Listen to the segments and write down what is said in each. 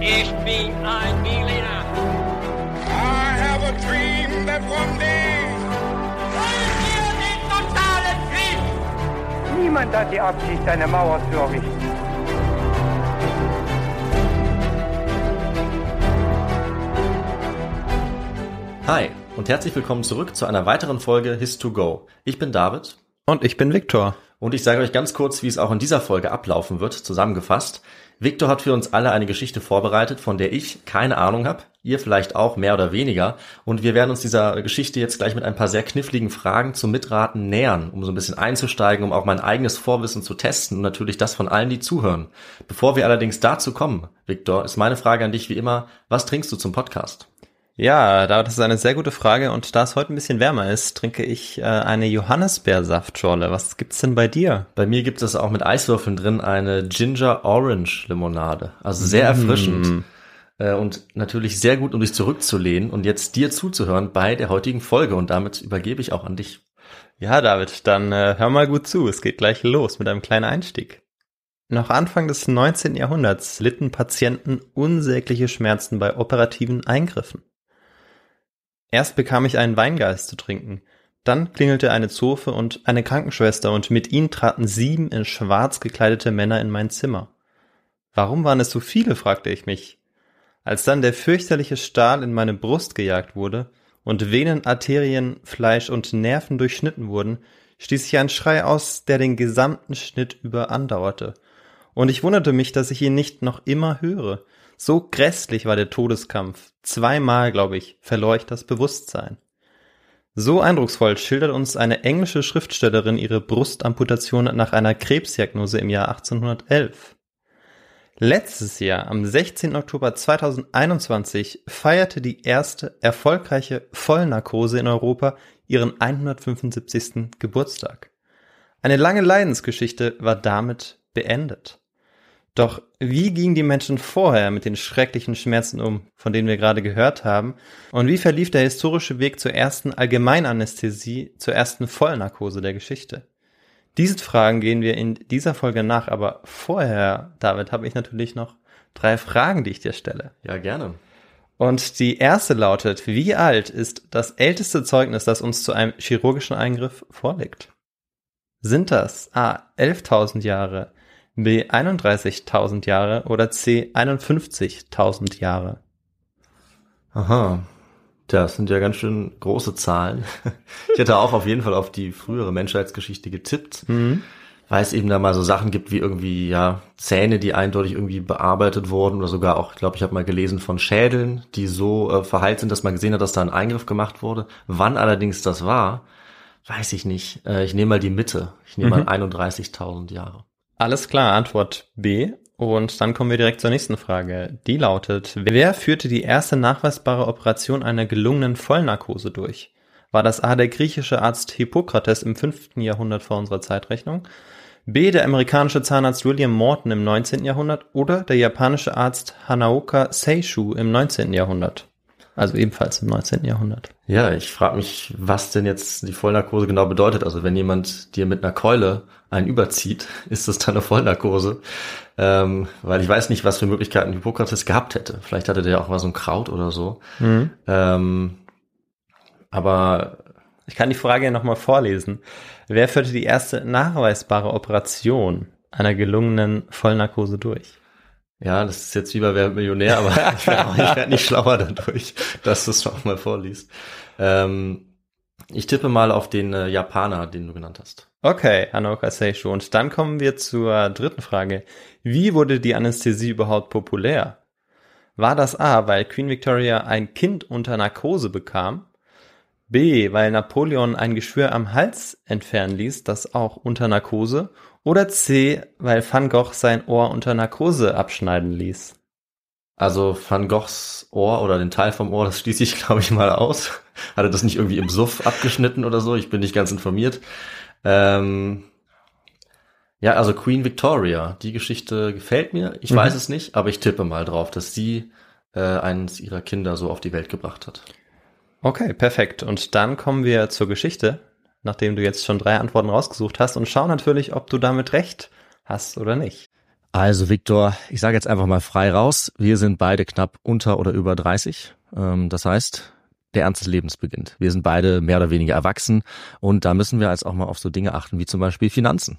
Ich bin ein Berliner. I have a dream that one day. Wollen wir den totalen Krieg? Niemand hat die Absicht, eine Mauer zu errichten. Hi und herzlich willkommen zurück zu einer weiteren Folge His2Go. Ich bin David Und ich bin Viktor. und ich sage euch ganz kurz, wie es auch in dieser Folge ablaufen wird, zusammengefasst. Victor hat für uns alle eine Geschichte vorbereitet, von der ich keine Ahnung habe, ihr vielleicht auch mehr oder weniger. Und wir werden uns dieser Geschichte jetzt gleich mit ein paar sehr kniffligen Fragen zum Mitraten nähern, um so ein bisschen einzusteigen, um auch mein eigenes Vorwissen zu testen und natürlich das von allen, die zuhören. Bevor wir allerdings dazu kommen, Victor, ist meine Frage an dich wie immer, was trinkst du zum Podcast? Ja, da- das ist eine sehr gute Frage und da es heute ein bisschen wärmer ist, trinke ich äh, eine Johannisbeersaftschorle. Was gibt's denn bei dir? Bei mir gibt es auch mit Eiswürfeln drin eine Ginger Orange Limonade. Also sehr erfrischend. Äh, Und natürlich sehr gut, um dich zurückzulehnen und jetzt dir zuzuhören bei der heutigen Folge. Und damit übergebe ich auch an dich. Ja, David, dann äh, hör mal gut zu. Es geht gleich los mit einem kleinen Einstieg. Noch Anfang des 19. Jahrhunderts litten Patienten unsägliche Schmerzen bei operativen Eingriffen. Erst bekam ich einen Weingeist zu trinken. Dann klingelte eine Zofe und eine Krankenschwester und mit ihnen traten sieben in schwarz gekleidete Männer in mein Zimmer. Warum waren es so viele, fragte ich mich. Als dann der fürchterliche Stahl in meine Brust gejagt wurde und Venen, Arterien, Fleisch und Nerven durchschnitten wurden, stieß ich einen Schrei aus, der den gesamten Schnitt über andauerte. Und ich wunderte mich, dass ich ihn nicht noch immer höre. So grässlich war der Todeskampf. Zweimal, glaube ich, verlor ich das Bewusstsein. So eindrucksvoll schildert uns eine englische Schriftstellerin ihre Brustamputation nach einer Krebsdiagnose im Jahr 1811. Letztes Jahr, am 16. Oktober 2021, feierte die erste erfolgreiche Vollnarkose in Europa ihren 175. Geburtstag. Eine lange Leidensgeschichte war damit beendet. Doch wie gingen die Menschen vorher mit den schrecklichen Schmerzen um, von denen wir gerade gehört haben? Und wie verlief der historische Weg zur ersten Allgemeinanästhesie, zur ersten Vollnarkose der Geschichte? Diesen Fragen gehen wir in dieser Folge nach, aber vorher, David, habe ich natürlich noch drei Fragen, die ich dir stelle. Ja, gerne. Und die erste lautet, wie alt ist das älteste Zeugnis, das uns zu einem chirurgischen Eingriff vorliegt? Sind das A 11.000 Jahre, B 31.000 Jahre oder C 51.000 Jahre? Aha. Das sind ja ganz schön große Zahlen. Ich hätte auch auf jeden Fall auf die frühere Menschheitsgeschichte getippt. Weil es eben da mal so Sachen gibt wie irgendwie, ja, Zähne, die eindeutig irgendwie bearbeitet wurden oder sogar auch, ich glaube, ich habe mal gelesen von Schädeln, die so äh, verheilt sind, dass man gesehen hat, dass da ein Eingriff gemacht wurde. Wann allerdings das war, weiß ich nicht. Äh, ich nehme mal die Mitte. Ich nehme mal 31.000 Jahre. Alles klar, Antwort B. Und dann kommen wir direkt zur nächsten Frage. Die lautet, wer führte die erste nachweisbare Operation einer gelungenen Vollnarkose durch? War das A der griechische Arzt Hippokrates im 5. Jahrhundert vor unserer Zeitrechnung? B der amerikanische Zahnarzt William Morton im 19. Jahrhundert oder der japanische Arzt Hanaoka Seishu im 19. Jahrhundert? Also ebenfalls im 19. Jahrhundert. Ja, ich frage mich, was denn jetzt die Vollnarkose genau bedeutet. Also wenn jemand dir mit einer Keule einen überzieht, ist das dann eine Vollnarkose? Ähm, weil ich weiß nicht, was für Möglichkeiten Hippokrates gehabt hätte. Vielleicht hatte der auch mal so ein Kraut oder so. Ähm, aber Ich kann die Frage ja nochmal vorlesen. Wer führte die erste nachweisbare Operation einer gelungenen Vollnarkose durch? ja, das ist jetzt wie bei Wer Millionär, aber ich werde nicht schlauer dadurch, dass du es noch mal vorliest. Ähm, ich tippe mal auf den äh, Japaner, den du genannt hast. Okay, Hanoka Seishu. Und dann kommen wir zur dritten Frage. Wie wurde die Anästhesie überhaupt populär? War das A, weil Queen Victoria ein Kind unter Narkose bekam? B, weil Napoleon ein Geschwür am Hals entfernen ließ, das auch unter Narkose? Oder C, weil Van Gogh sein Ohr unter Narkose abschneiden ließ? Also Van Goghs Ohr oder den Teil vom Ohr, das schließe ich, glaube ich, mal aus. Hatte das nicht irgendwie im Suff abgeschnitten oder so? Ich bin nicht ganz informiert. Ähm, ja, also Queen Victoria, die Geschichte gefällt mir. Ich weiß es nicht, aber ich tippe mal drauf, dass sie äh, eines ihrer Kinder so auf die Welt gebracht hat. Okay, perfekt. Und dann kommen wir zur Geschichte, nachdem du jetzt schon drei Antworten rausgesucht hast und schauen natürlich, ob du damit recht hast oder nicht. Also Viktor, ich sage jetzt einfach mal frei raus, wir sind beide knapp unter oder über 30. Ähm, das heißt, der Ernst des Lebens beginnt. Wir sind beide mehr oder weniger erwachsen und da müssen wir als auch mal auf so Dinge achten wie zum Beispiel Finanzen.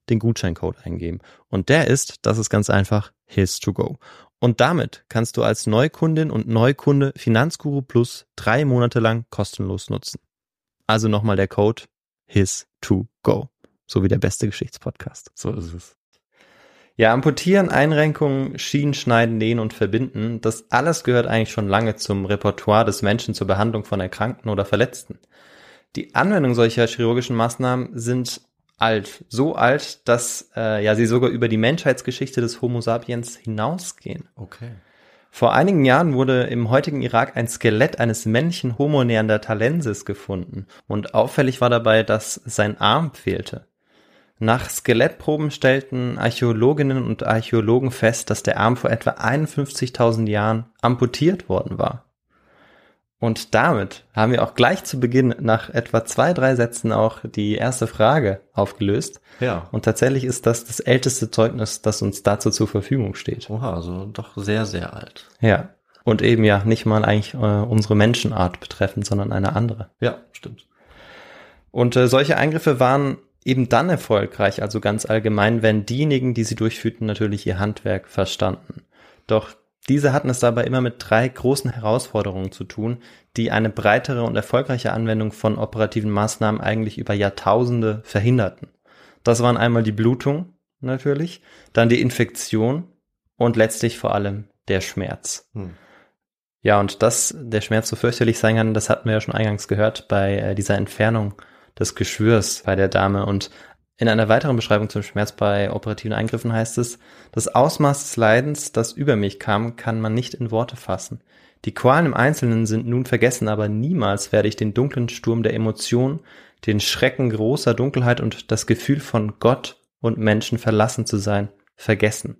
den Gutscheincode eingeben. Und der ist, das ist ganz einfach, his to go. Und damit kannst du als Neukundin und Neukunde Finanzguru Plus drei Monate lang kostenlos nutzen. Also nochmal der Code his to go. So wie der beste Geschichtspodcast. So ist es. Ja, amputieren, Einrenkungen, Schienen schneiden, nähen und verbinden, das alles gehört eigentlich schon lange zum Repertoire des Menschen zur Behandlung von Erkrankten oder Verletzten. Die Anwendung solcher chirurgischen Maßnahmen sind alt, so alt, dass äh, ja sie sogar über die Menschheitsgeschichte des Homo sapiens hinausgehen. Okay. Vor einigen Jahren wurde im heutigen Irak ein Skelett eines männlichen Homo neanderthalensis gefunden und auffällig war dabei, dass sein Arm fehlte. Nach Skelettproben stellten Archäologinnen und Archäologen fest, dass der Arm vor etwa 51.000 Jahren amputiert worden war. Und damit haben wir auch gleich zu Beginn nach etwa zwei, drei Sätzen auch die erste Frage aufgelöst. Ja. Und tatsächlich ist das das älteste Zeugnis, das uns dazu zur Verfügung steht. Oha, also doch sehr, sehr alt. Ja. Und eben ja nicht mal eigentlich äh, unsere Menschenart betreffend, sondern eine andere. Ja, stimmt. Und äh, solche Eingriffe waren eben dann erfolgreich, also ganz allgemein, wenn diejenigen, die sie durchführten, natürlich ihr Handwerk verstanden. Doch diese hatten es dabei immer mit drei großen Herausforderungen zu tun, die eine breitere und erfolgreiche Anwendung von operativen Maßnahmen eigentlich über Jahrtausende verhinderten. Das waren einmal die Blutung natürlich, dann die Infektion und letztlich vor allem der Schmerz. Hm. Ja, und dass der Schmerz so fürchterlich sein kann, das hatten wir ja schon eingangs gehört bei äh, dieser Entfernung des Geschwürs bei der Dame. Und in einer weiteren Beschreibung zum Schmerz bei operativen Eingriffen heißt es, das Ausmaß des Leidens, das über mich kam, kann man nicht in Worte fassen. Die Qualen im Einzelnen sind nun vergessen, aber niemals werde ich den dunklen Sturm der Emotionen, den Schrecken großer Dunkelheit und das Gefühl von Gott und Menschen verlassen zu sein, vergessen.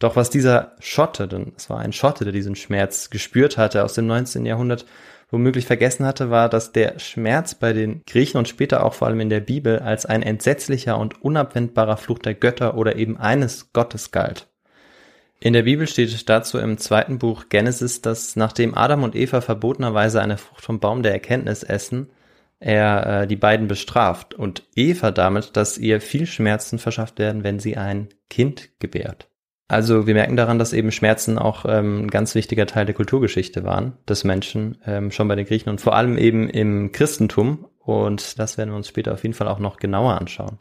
Doch was dieser Schotte, denn es war ein Schotte, der diesen Schmerz gespürt hatte aus dem 19. Jahrhundert, womöglich vergessen hatte, war, dass der Schmerz bei den Griechen und später auch vor allem in der Bibel als ein entsetzlicher und unabwendbarer Fluch der Götter oder eben eines Gottes galt. In der Bibel steht dazu im zweiten Buch Genesis, dass nachdem Adam und Eva verbotenerweise eine Frucht vom Baum der Erkenntnis essen, er äh, die beiden bestraft und Eva damit, dass ihr viel Schmerzen verschafft werden, wenn sie ein Kind gebärt. Also wir merken daran, dass eben Schmerzen auch ähm, ein ganz wichtiger Teil der Kulturgeschichte waren des Menschen, ähm, schon bei den Griechen und vor allem eben im Christentum. Und das werden wir uns später auf jeden Fall auch noch genauer anschauen.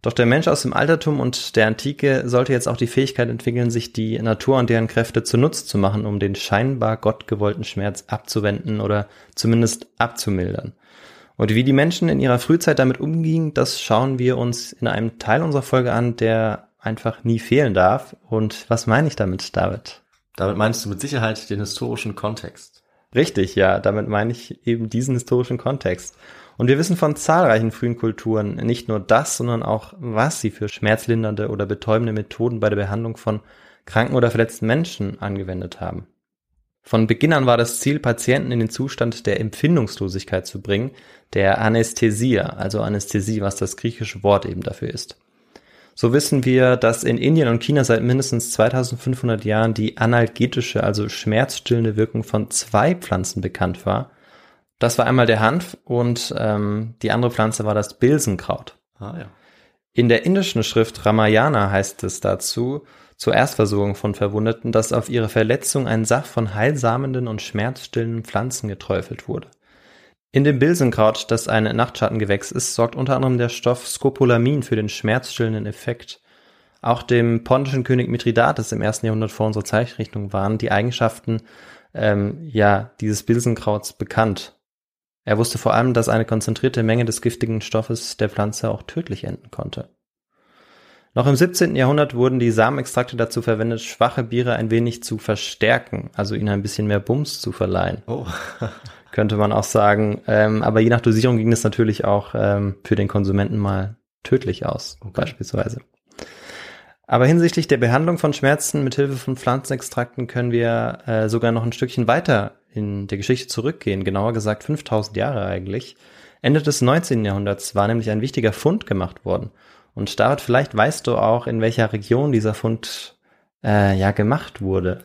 Doch der Mensch aus dem Altertum und der Antike sollte jetzt auch die Fähigkeit entwickeln, sich die Natur und deren Kräfte zunutze zu machen, um den scheinbar gottgewollten Schmerz abzuwenden oder zumindest abzumildern. Und wie die Menschen in ihrer Frühzeit damit umgingen, das schauen wir uns in einem Teil unserer Folge an, der einfach nie fehlen darf. Und was meine ich damit, David? Damit meinst du mit Sicherheit den historischen Kontext. Richtig, ja, damit meine ich eben diesen historischen Kontext. Und wir wissen von zahlreichen frühen Kulturen nicht nur das, sondern auch, was sie für schmerzlindernde oder betäubende Methoden bei der Behandlung von kranken oder verletzten Menschen angewendet haben. Von Beginn an war das Ziel, Patienten in den Zustand der Empfindungslosigkeit zu bringen, der Anästhesia, also Anästhesie, was das griechische Wort eben dafür ist. So wissen wir, dass in Indien und China seit mindestens 2500 Jahren die analgetische, also schmerzstillende Wirkung von zwei Pflanzen bekannt war. Das war einmal der Hanf und ähm, die andere Pflanze war das Bilsenkraut. Ah, ja. In der indischen Schrift Ramayana heißt es dazu, zur Erstversorgung von Verwundeten, dass auf ihre Verletzung ein Saft von heilsamenden und schmerzstillenden Pflanzen geträufelt wurde. In dem Bilsenkraut, das ein Nachtschattengewächs ist, sorgt unter anderem der Stoff Scopolamin für den schmerzstillenden Effekt. Auch dem pontischen König Mithridates im ersten Jahrhundert vor unserer Zeitrechnung waren die Eigenschaften ähm, ja dieses Bilsenkrauts bekannt. Er wusste vor allem, dass eine konzentrierte Menge des giftigen Stoffes der Pflanze auch tödlich enden konnte. Noch im 17. Jahrhundert wurden die Samenextrakte dazu verwendet, schwache Biere ein wenig zu verstärken, also ihnen ein bisschen mehr Bums zu verleihen. Oh. könnte man auch sagen. Ähm, aber je nach Dosierung ging es natürlich auch ähm, für den Konsumenten mal tödlich aus, okay. beispielsweise. Aber hinsichtlich der Behandlung von Schmerzen mit Hilfe von Pflanzenextrakten können wir äh, sogar noch ein Stückchen weiter in der Geschichte zurückgehen, genauer gesagt 5000 Jahre eigentlich. Ende des 19. Jahrhunderts war nämlich ein wichtiger Fund gemacht worden. Und David, vielleicht weißt du auch, in welcher Region dieser Fund äh, ja gemacht wurde.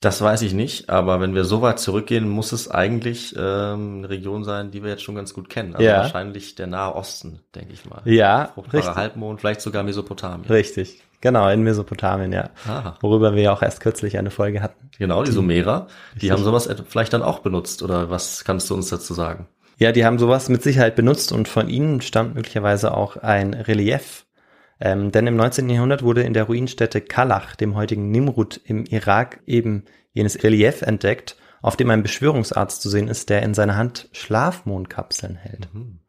Das weiß ich nicht, aber wenn wir so weit zurückgehen, muss es eigentlich ähm, eine Region sein, die wir jetzt schon ganz gut kennen. Also ja. wahrscheinlich der Nahe Osten, denke ich mal. Ja, Fruchtbare richtig. Halbmond, vielleicht sogar Mesopotamien. Richtig, genau, in Mesopotamien, ja. Aha. Worüber wir ja auch erst kürzlich eine Folge hatten. Genau, die Sumerer, die richtig. haben sowas vielleicht dann auch benutzt, oder was kannst du uns dazu sagen? Ja, die haben sowas mit Sicherheit benutzt und von ihnen stammt möglicherweise auch ein Relief. Ähm, denn im 19. Jahrhundert wurde in der Ruinstätte Kalach, dem heutigen Nimrud im Irak, eben jenes Relief entdeckt, auf dem ein Beschwörungsarzt zu sehen ist, der in seiner Hand Schlafmondkapseln hält. Mhm.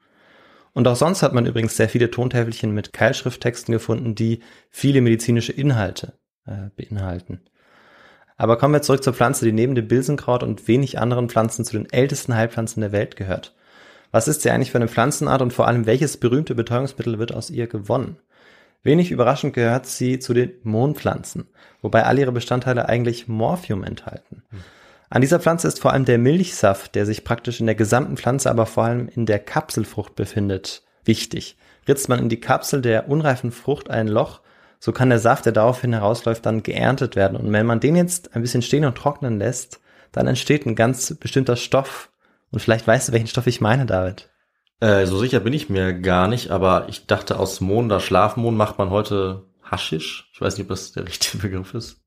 Und auch sonst hat man übrigens sehr viele Tontäfelchen mit Keilschrifttexten gefunden, die viele medizinische Inhalte äh, beinhalten. Aber kommen wir zurück zur Pflanze, die neben dem Bilsenkraut und wenig anderen Pflanzen zu den ältesten Heilpflanzen der Welt gehört. Was ist sie eigentlich für eine Pflanzenart und vor allem welches berühmte Betäubungsmittel wird aus ihr gewonnen? Wenig überraschend gehört sie zu den Mohnpflanzen, wobei all ihre Bestandteile eigentlich Morphium enthalten. An dieser Pflanze ist vor allem der Milchsaft, der sich praktisch in der gesamten Pflanze, aber vor allem in der Kapselfrucht befindet, wichtig. Ritzt man in die Kapsel der unreifen Frucht ein Loch, so kann der Saft, der daraufhin herausläuft, dann geerntet werden. Und wenn man den jetzt ein bisschen stehen und trocknen lässt, dann entsteht ein ganz bestimmter Stoff. Und vielleicht weißt du, welchen Stoff ich meine, David. Äh, so sicher bin ich mir gar nicht, aber ich dachte, aus Mohn oder Schlafmohn macht man heute Haschisch. Ich weiß nicht, ob das der richtige Begriff ist.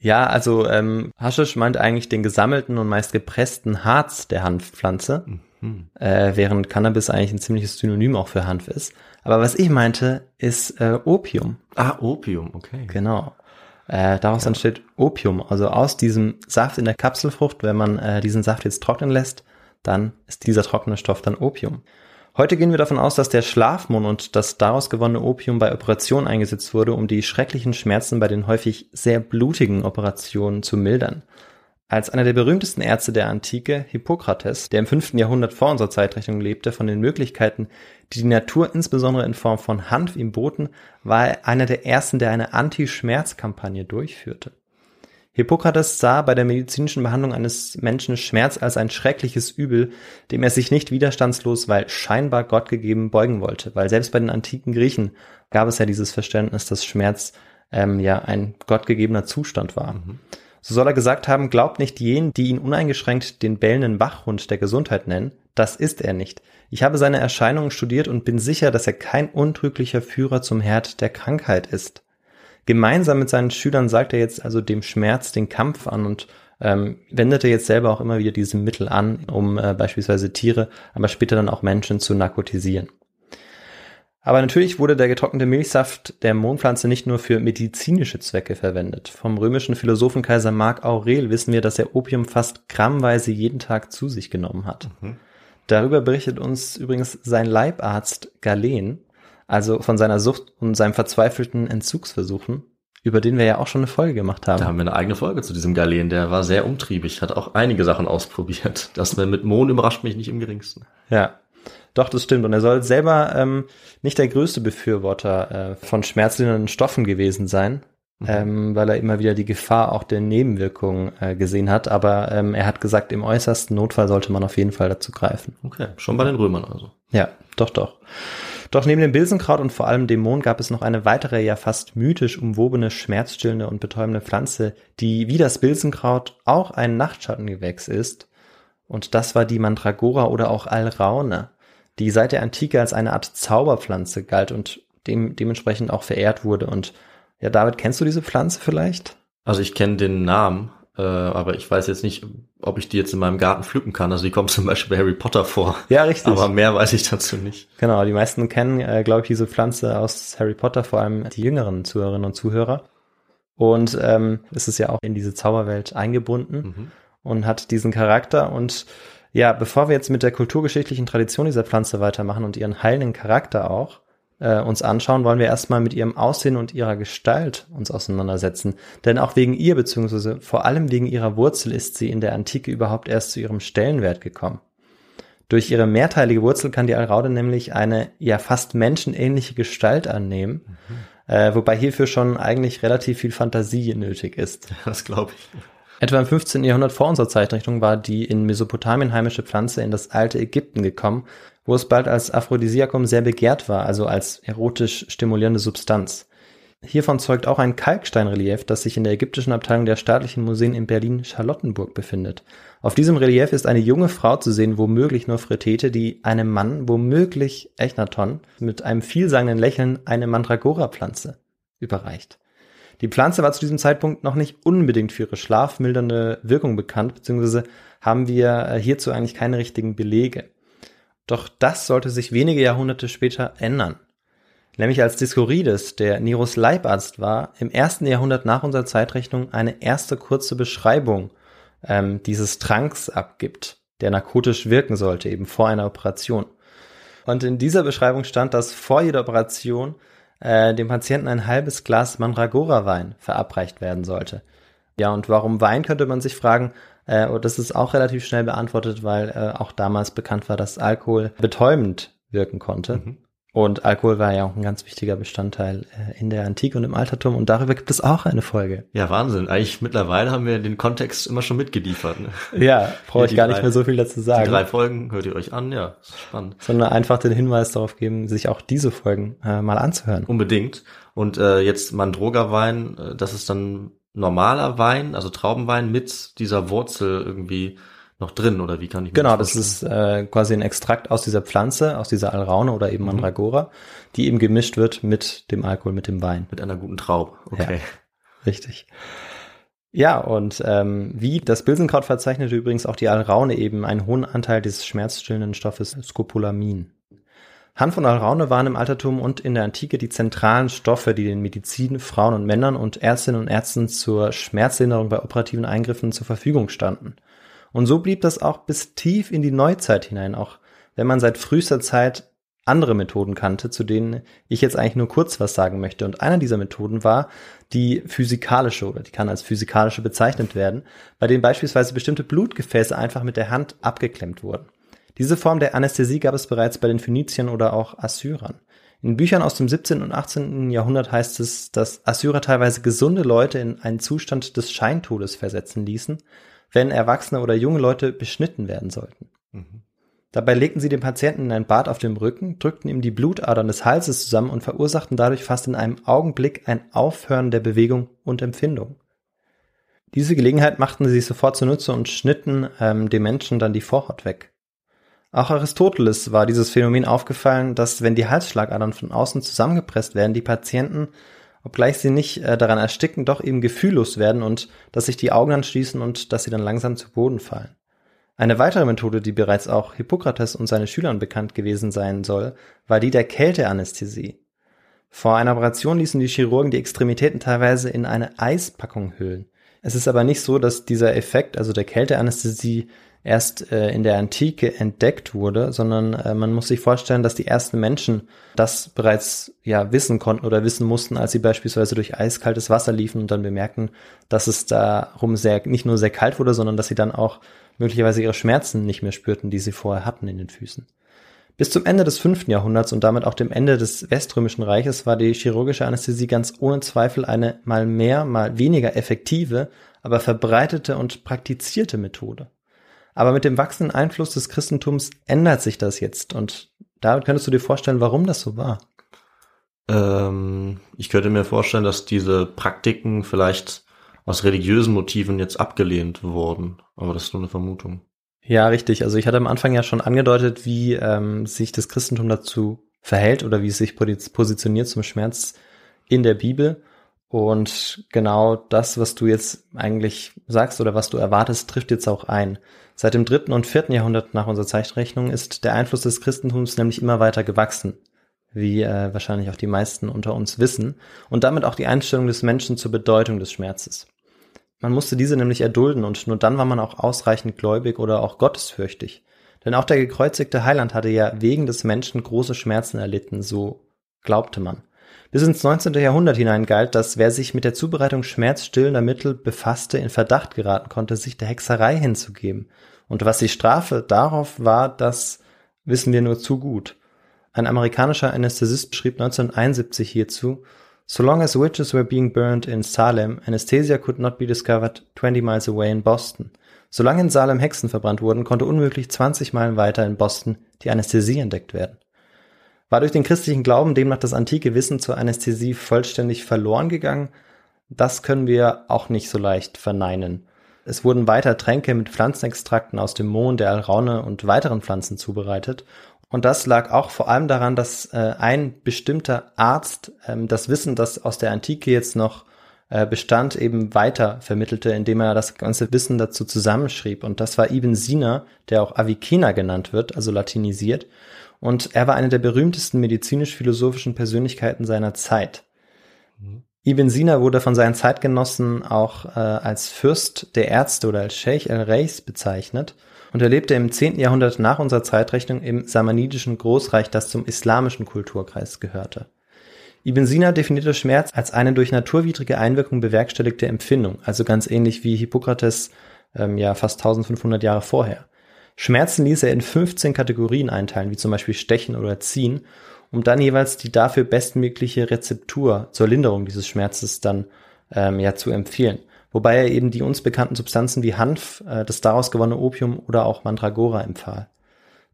Ja, also ähm, Haschisch meint eigentlich den gesammelten und meist gepressten Harz der Hanfpflanze, mhm. äh, während Cannabis eigentlich ein ziemliches Synonym auch für Hanf ist. Aber was ich meinte, ist äh, Opium. Ah, Opium, okay. Genau. Äh, daraus ja. entsteht Opium. Also aus diesem Saft in der Kapselfrucht, wenn man äh, diesen Saft jetzt trocknen lässt, dann ist dieser trockene Stoff dann Opium. Heute gehen wir davon aus, dass der Schlafmond und das daraus gewonnene Opium bei Operationen eingesetzt wurde, um die schrecklichen Schmerzen bei den häufig sehr blutigen Operationen zu mildern. Als einer der berühmtesten Ärzte der Antike, Hippokrates, der im 5. Jahrhundert vor unserer Zeitrechnung lebte, von den Möglichkeiten, die die Natur insbesondere in Form von Hanf ihm boten, war er einer der ersten, der eine Anti-Schmerz-Kampagne durchführte. Hippokrates sah bei der medizinischen Behandlung eines Menschen Schmerz als ein schreckliches Übel, dem er sich nicht widerstandslos, weil scheinbar Gott gegeben, beugen wollte. Weil selbst bei den antiken Griechen gab es ja dieses Verständnis, dass Schmerz ähm, ja ein gottgegebener Zustand war. Mhm. So soll er gesagt haben, glaubt nicht jenen, die ihn uneingeschränkt den bellenden Wachhund der Gesundheit nennen. Das ist er nicht. Ich habe seine Erscheinungen studiert und bin sicher, dass er kein untrüglicher Führer zum Herd der Krankheit ist. Gemeinsam mit seinen Schülern sagt er jetzt also dem Schmerz den Kampf an und ähm, wendet er jetzt selber auch immer wieder diese Mittel an, um äh, beispielsweise Tiere, aber später dann auch Menschen zu narkotisieren. Aber natürlich wurde der getrocknete Milchsaft der Mondpflanze nicht nur für medizinische Zwecke verwendet. Vom römischen Philosophen Kaiser Mark Aurel wissen wir, dass er Opium fast grammweise jeden Tag zu sich genommen hat. Mhm. Darüber berichtet uns übrigens sein Leibarzt Galen, also von seiner Sucht und seinem verzweifelten Entzugsversuchen, über den wir ja auch schon eine Folge gemacht haben. Da haben wir eine eigene Folge zu diesem Galen, der war sehr umtriebig, hat auch einige Sachen ausprobiert. Das mit Mond überrascht mich nicht im geringsten. Ja, doch, das stimmt. Und er soll selber ähm, nicht der größte Befürworter äh, von schmerzlindernden Stoffen gewesen sein, mhm. ähm, weil er immer wieder die Gefahr auch der Nebenwirkungen äh, gesehen hat. Aber ähm, er hat gesagt, im äußersten Notfall sollte man auf jeden Fall dazu greifen. Okay, schon bei den Römern also. Ja, doch, doch. Doch neben dem Bilsenkraut und vor allem dem Mohn gab es noch eine weitere, ja fast mythisch umwobene, schmerzstillende und betäubende Pflanze, die wie das Bilsenkraut auch ein Nachtschattengewächs ist. Und das war die Mandragora oder auch Alraune die seit der Antike als eine Art Zauberpflanze galt und dem, dementsprechend auch verehrt wurde. Und ja, David, kennst du diese Pflanze vielleicht? Also ich kenne den Namen, äh, aber ich weiß jetzt nicht, ob ich die jetzt in meinem Garten pflücken kann. Also die kommt zum Beispiel bei Harry Potter vor. Ja, richtig. Aber mehr weiß ich dazu nicht. Genau, die meisten kennen, äh, glaube ich, diese Pflanze aus Harry Potter, vor allem die jüngeren Zuhörerinnen und Zuhörer. Und ähm, es ist ja auch in diese Zauberwelt eingebunden mhm. und hat diesen Charakter und ja, bevor wir jetzt mit der kulturgeschichtlichen Tradition dieser Pflanze weitermachen und ihren heilenden Charakter auch äh, uns anschauen, wollen wir erstmal mit ihrem Aussehen und ihrer Gestalt uns auseinandersetzen. Denn auch wegen ihr, beziehungsweise vor allem wegen ihrer Wurzel ist sie in der Antike überhaupt erst zu ihrem Stellenwert gekommen. Durch ihre mehrteilige Wurzel kann die Alraude nämlich eine ja fast menschenähnliche Gestalt annehmen, mhm. äh, wobei hierfür schon eigentlich relativ viel Fantasie nötig ist. Das glaube ich. Etwa im 15. Jahrhundert vor unserer Zeitrechnung war die in Mesopotamien heimische Pflanze in das alte Ägypten gekommen, wo es bald als Aphrodisiakum sehr begehrt war, also als erotisch stimulierende Substanz. Hiervon zeugt auch ein Kalksteinrelief, das sich in der ägyptischen Abteilung der staatlichen Museen in Berlin-Charlottenburg befindet. Auf diesem Relief ist eine junge Frau zu sehen, womöglich Nofretete, die einem Mann, womöglich Echnaton, mit einem vielsagenden Lächeln eine Mandragora-Pflanze überreicht. Die Pflanze war zu diesem Zeitpunkt noch nicht unbedingt für ihre schlafmildernde Wirkung bekannt, beziehungsweise haben wir hierzu eigentlich keine richtigen Belege. Doch das sollte sich wenige Jahrhunderte später ändern. Nämlich als Diskorides, der Neros Leibarzt war, im ersten Jahrhundert nach unserer Zeitrechnung eine erste kurze Beschreibung ähm, dieses Tranks abgibt, der narkotisch wirken sollte, eben vor einer Operation. Und in dieser Beschreibung stand, dass vor jeder Operation äh, dem Patienten ein halbes Glas Mandragora-Wein verabreicht werden sollte. Ja, und warum Wein, könnte man sich fragen. Äh, und das ist auch relativ schnell beantwortet, weil äh, auch damals bekannt war, dass Alkohol betäubend wirken konnte. Mhm. Und Alkohol war ja auch ein ganz wichtiger Bestandteil äh, in der Antike und im Altertum und darüber gibt es auch eine Folge. Ja, Wahnsinn. Eigentlich mittlerweile haben wir den Kontext immer schon mitgeliefert. Ne? Ja, brauche ich gar drei, nicht mehr so viel dazu sagen. Die drei Folgen hört ihr euch an, ja, spannend. Sondern einfach den Hinweis darauf geben, sich auch diese Folgen äh, mal anzuhören. Unbedingt. Und äh, jetzt Mandroga-Wein, äh, das ist dann normaler Wein, also Traubenwein mit dieser Wurzel irgendwie noch drin oder wie kann ich mir Genau, das, das ist äh, quasi ein Extrakt aus dieser Pflanze, aus dieser Alraune oder eben mhm. Mandragora, die eben gemischt wird mit dem Alkohol, mit dem Wein. Mit einer guten Traube, okay. Ja, richtig. Ja, und ähm, wie das Bilsenkraut verzeichnete übrigens auch die Alraune eben einen hohen Anteil des schmerzstillenden Stoffes Scopolamin. Hanf und Alraune waren im Altertum und in der Antike die zentralen Stoffe, die den Medizin, Frauen und Männern und Ärztinnen und Ärzten zur Schmerzlinderung bei operativen Eingriffen zur Verfügung standen. Und so blieb das auch bis tief in die Neuzeit hinein, auch wenn man seit frühester Zeit andere Methoden kannte, zu denen ich jetzt eigentlich nur kurz was sagen möchte. Und einer dieser Methoden war die physikalische oder die kann als physikalische bezeichnet werden, bei denen beispielsweise bestimmte Blutgefäße einfach mit der Hand abgeklemmt wurden. Diese Form der Anästhesie gab es bereits bei den Phöniziern oder auch Assyrern. In Büchern aus dem 17. und 18. Jahrhundert heißt es, dass Assyrer teilweise gesunde Leute in einen Zustand des Scheintodes versetzen ließen, wenn Erwachsene oder junge Leute beschnitten werden sollten. Mhm. Dabei legten sie den Patienten in ein Bad auf dem Rücken, drückten ihm die Blutadern des Halses zusammen und verursachten dadurch fast in einem Augenblick ein Aufhören der Bewegung und Empfindung. Diese Gelegenheit machten sie sich sofort zunutze und schnitten ähm, dem Menschen dann die Vorhaut weg. Auch Aristoteles war dieses Phänomen aufgefallen, dass wenn die Halsschlagadern von außen zusammengepresst werden, die Patienten obgleich sie nicht äh, daran ersticken, doch eben gefühllos werden und dass sich die Augen dann schließen und dass sie dann langsam zu Boden fallen. Eine weitere Methode, die bereits auch Hippokrates und seine Schülern bekannt gewesen sein soll, war die der Kälteanästhesie. Vor einer Operation ließen die Chirurgen die Extremitäten teilweise in eine Eispackung hüllen. Es ist aber nicht so, dass dieser Effekt, also der Kälteanästhesie, erst äh, in der Antike entdeckt wurde, sondern äh, man muss sich vorstellen, dass die ersten Menschen das bereits ja wissen konnten oder wissen mussten, als sie beispielsweise durch eiskaltes Wasser liefen und dann bemerkten, dass es darum sehr nicht nur sehr kalt wurde, sondern dass sie dann auch möglicherweise ihre Schmerzen nicht mehr spürten, die sie vorher hatten in den Füßen. Bis zum Ende des fünften Jahrhunderts und damit auch dem Ende des Weströmischen Reiches war die chirurgische Anästhesie ganz ohne Zweifel eine mal mehr, mal weniger effektive, aber verbreitete und praktizierte Methode. Aber mit dem wachsenden Einfluss des Christentums ändert sich das jetzt und David, könntest du dir vorstellen, warum das so war? Ähm, ich könnte mir vorstellen, dass diese Praktiken vielleicht aus religiösen Motiven jetzt abgelehnt wurden. Aber das ist nur eine Vermutung. Ja, richtig. Also ich hatte am Anfang ja schon angedeutet, wie ähm, sich das Christentum dazu verhält oder wie es sich positioniert zum Schmerz in der Bibel. Und genau das, was du jetzt eigentlich sagst oder was du erwartest, trifft jetzt auch ein. Seit dem dritten und vierten Jahrhundert nach unserer Zeitrechnung ist der Einfluss des Christentums nämlich immer weiter gewachsen, wie äh, wahrscheinlich auch die meisten unter uns wissen, und damit auch die Einstellung des Menschen zur Bedeutung des Schmerzes. Man musste diese nämlich erdulden und nur dann war man auch ausreichend gläubig oder auch gottesfürchtig. Denn auch der gekreuzigte Heiland hatte ja wegen des Menschen große Schmerzen erlitten, so glaubte man. Bis ins 19. Jahrhundert hinein galt, dass wer sich mit der Zubereitung schmerzstillender Mittel befasste, in Verdacht geraten konnte, sich der Hexerei hinzugeben. Und was die Strafe darauf war, das wissen wir nur zu gut. Ein amerikanischer Anästhesist schrieb 1971 hierzu, So long as witches were being burned in Salem, anesthesia could not be discovered 20 miles away in Boston. Solange in Salem Hexen verbrannt wurden, konnte unmöglich 20 Meilen weiter in Boston die Anästhesie entdeckt werden. War durch den christlichen Glauben demnach das antike Wissen zur Anästhesie vollständig verloren gegangen? Das können wir auch nicht so leicht verneinen. Es wurden weiter Tränke mit Pflanzenextrakten aus dem Mohn, der Alraune und weiteren Pflanzen zubereitet und das lag auch vor allem daran, dass äh, ein bestimmter Arzt ähm, das Wissen, das aus der Antike jetzt noch äh, bestand, eben weiter vermittelte, indem er das ganze Wissen dazu zusammenschrieb. Und das war Ibn Sina, der auch Avicenna genannt wird, also latinisiert. Und er war eine der berühmtesten medizinisch-philosophischen Persönlichkeiten seiner Zeit. Mhm. Ibn Sina wurde von seinen Zeitgenossen auch äh, als Fürst der Ärzte oder als Sheikh el-Reis bezeichnet und er lebte im 10. Jahrhundert nach unserer Zeitrechnung im samanidischen Großreich, das zum islamischen Kulturkreis gehörte. Ibn Sina definierte Schmerz als eine durch naturwidrige Einwirkung bewerkstelligte Empfindung, also ganz ähnlich wie Hippokrates ähm, ja fast 1500 Jahre vorher. Schmerzen ließ er in 15 Kategorien einteilen, wie zum Beispiel Stechen oder Ziehen, um dann jeweils die dafür bestmögliche Rezeptur zur Linderung dieses Schmerzes dann ähm, ja zu empfehlen wobei er eben die uns bekannten Substanzen wie Hanf, äh, das daraus gewonnene Opium oder auch Mandragora empfahl.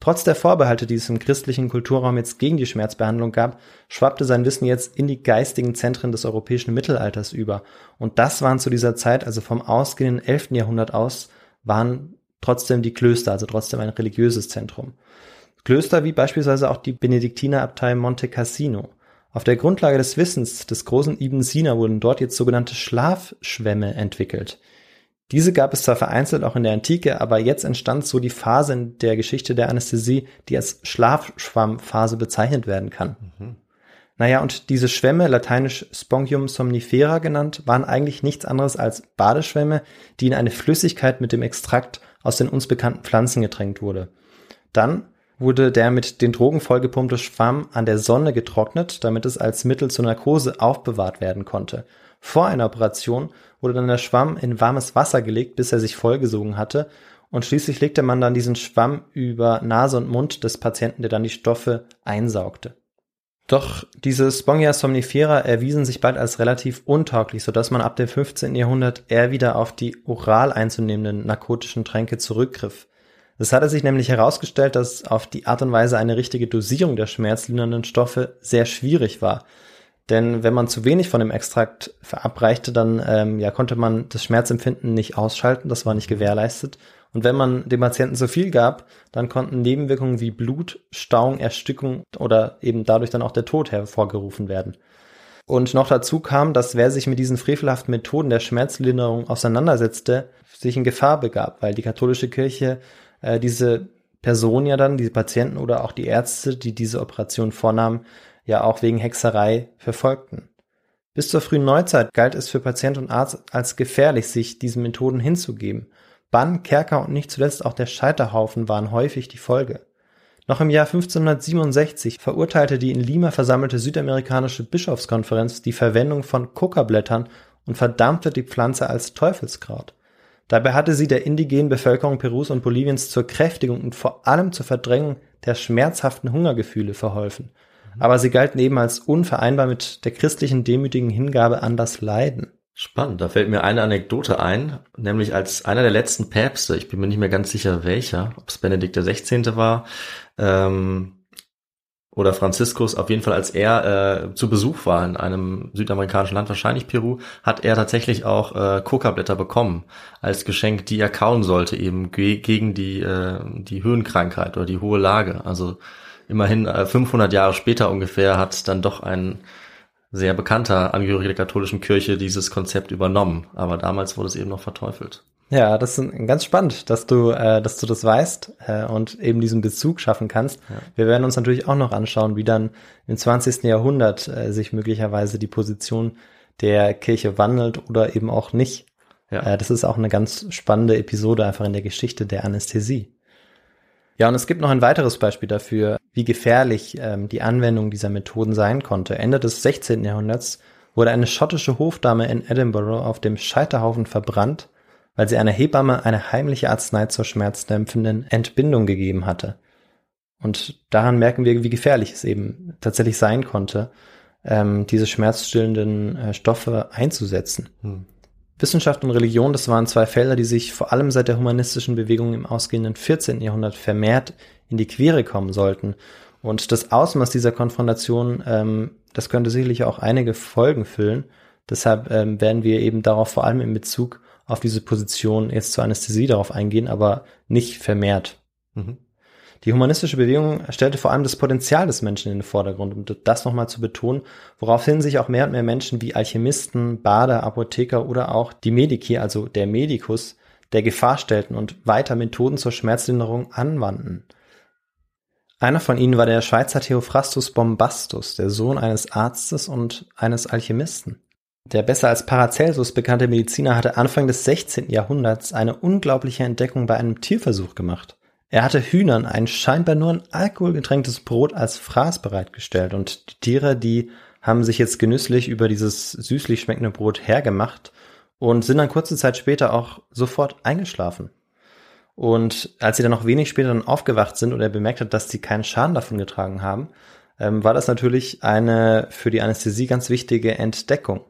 Trotz der Vorbehalte, die es im christlichen Kulturraum jetzt gegen die Schmerzbehandlung gab, schwappte sein Wissen jetzt in die geistigen Zentren des europäischen Mittelalters über. Und das waren zu dieser Zeit, also vom ausgehenden 11. Jahrhundert aus, waren trotzdem die Klöster, also trotzdem ein religiöses Zentrum. Klöster wie beispielsweise auch die Benediktinerabtei Monte Cassino. Auf der Grundlage des Wissens des großen Ibn Sina wurden dort jetzt sogenannte Schlafschwämme entwickelt. Diese gab es zwar vereinzelt auch in der Antike, aber jetzt entstand so die Phase in der Geschichte der Anästhesie, die als Schlafschwammphase bezeichnet werden kann. Mhm. Naja, und diese Schwämme, lateinisch Spongium somnifera genannt, waren eigentlich nichts anderes als Badeschwämme, die in eine Flüssigkeit mit dem Extrakt aus den uns bekannten Pflanzen getränkt wurde. Dann wurde der mit den Drogen vollgepumpte Schwamm an der Sonne getrocknet, damit es als Mittel zur Narkose aufbewahrt werden konnte. Vor einer Operation wurde dann der Schwamm in warmes Wasser gelegt, bis er sich vollgesogen hatte, und schließlich legte man dann diesen Schwamm über Nase und Mund des Patienten, der dann die Stoffe einsaugte. Doch diese Spongia somnifera erwiesen sich bald als relativ untauglich, sodass man ab dem 15. Jahrhundert eher wieder auf die oral einzunehmenden narkotischen Tränke zurückgriff. Es hatte sich nämlich herausgestellt, dass auf die Art und Weise eine richtige Dosierung der schmerzlindernden Stoffe sehr schwierig war. Denn wenn man zu wenig von dem Extrakt verabreichte, dann ähm, ja, konnte man das Schmerzempfinden nicht ausschalten, das war nicht gewährleistet. Und wenn man dem Patienten zu viel gab, dann konnten Nebenwirkungen wie Blut, Stauung, Erstickung oder eben dadurch dann auch der Tod hervorgerufen werden. Und noch dazu kam, dass wer sich mit diesen frevelhaften Methoden der Schmerzlinderung auseinandersetzte, sich in Gefahr begab, weil die katholische Kirche äh, diese Person ja dann, diese Patienten oder auch die Ärzte, die diese Operation vornahmen, ja auch wegen Hexerei verfolgten. Bis zur frühen Neuzeit galt es für Patient und Arzt als gefährlich, sich diesen Methoden hinzugeben. Bann, Kerker und nicht zuletzt auch der Scheiterhaufen waren häufig die Folge. Noch im Jahr 1567 verurteilte die in Lima versammelte südamerikanische Bischofskonferenz die Verwendung von Kokablättern und verdammte die Pflanze als Teufelskraut. Dabei hatte sie der indigenen Bevölkerung Perus und Boliviens zur Kräftigung und vor allem zur Verdrängung der schmerzhaften Hungergefühle verholfen. Aber sie galten eben als unvereinbar mit der christlichen demütigen Hingabe an das Leiden. Spannend, da fällt mir eine Anekdote ein, nämlich als einer der letzten Päpste, ich bin mir nicht mehr ganz sicher welcher, ob es Benedikt 16. war, ähm, oder Franziskus, auf jeden Fall, als er äh, zu Besuch war in einem südamerikanischen Land, wahrscheinlich Peru, hat er tatsächlich auch äh, Coca-Blätter bekommen als Geschenk, die er kauen sollte, eben ge gegen die, äh, die Höhenkrankheit oder die hohe Lage. Also immerhin äh, 500 Jahre später ungefähr hat dann doch ein sehr bekannter Angehöriger der katholischen Kirche dieses Konzept übernommen. Aber damals wurde es eben noch verteufelt. Ja, das ist ganz spannend, dass du, äh, dass du das weißt äh, und eben diesen Bezug schaffen kannst. Ja. Wir werden uns natürlich auch noch anschauen, wie dann im 20. Jahrhundert äh, sich möglicherweise die Position der Kirche wandelt oder eben auch nicht. Ja. Äh, das ist auch eine ganz spannende Episode einfach in der Geschichte der Anästhesie. Ja, und es gibt noch ein weiteres Beispiel dafür, wie gefährlich ähm, die Anwendung dieser Methoden sein konnte. Ende des 16. Jahrhunderts wurde eine schottische Hofdame in Edinburgh auf dem Scheiterhaufen verbrannt weil sie einer Hebamme eine heimliche Arznei zur schmerzdämpfenden Entbindung gegeben hatte. Und daran merken wir, wie gefährlich es eben tatsächlich sein konnte, ähm, diese schmerzstillenden äh, Stoffe einzusetzen. Hm. Wissenschaft und Religion, das waren zwei Felder, die sich vor allem seit der humanistischen Bewegung im ausgehenden 14. Jahrhundert vermehrt in die Quere kommen sollten. Und das Ausmaß dieser Konfrontation, ähm, das könnte sicherlich auch einige Folgen füllen. Deshalb ähm, werden wir eben darauf vor allem in Bezug auf diese Position jetzt zur Anästhesie darauf eingehen, aber nicht vermehrt. Mhm. Die humanistische Bewegung stellte vor allem das Potenzial des Menschen in den Vordergrund, um das nochmal zu betonen, woraufhin sich auch mehr und mehr Menschen wie Alchemisten, Bader, Apotheker oder auch die Medici, also der Medikus, der Gefahr stellten und weiter Methoden zur Schmerzlinderung anwandten. Einer von ihnen war der Schweizer Theophrastus Bombastus, der Sohn eines Arztes und eines Alchemisten. Der besser als Paracelsus bekannte Mediziner hatte Anfang des 16. Jahrhunderts eine unglaubliche Entdeckung bei einem Tierversuch gemacht. Er hatte Hühnern ein scheinbar nur in Alkohol getränktes Brot als Fraß bereitgestellt und die Tiere, die haben sich jetzt genüsslich über dieses süßlich schmeckende Brot hergemacht und sind dann kurze Zeit später auch sofort eingeschlafen. Und als sie dann noch wenig später dann aufgewacht sind und er bemerkt hat, dass sie keinen Schaden davon getragen haben, ähm, war das natürlich eine für die Anästhesie ganz wichtige Entdeckung.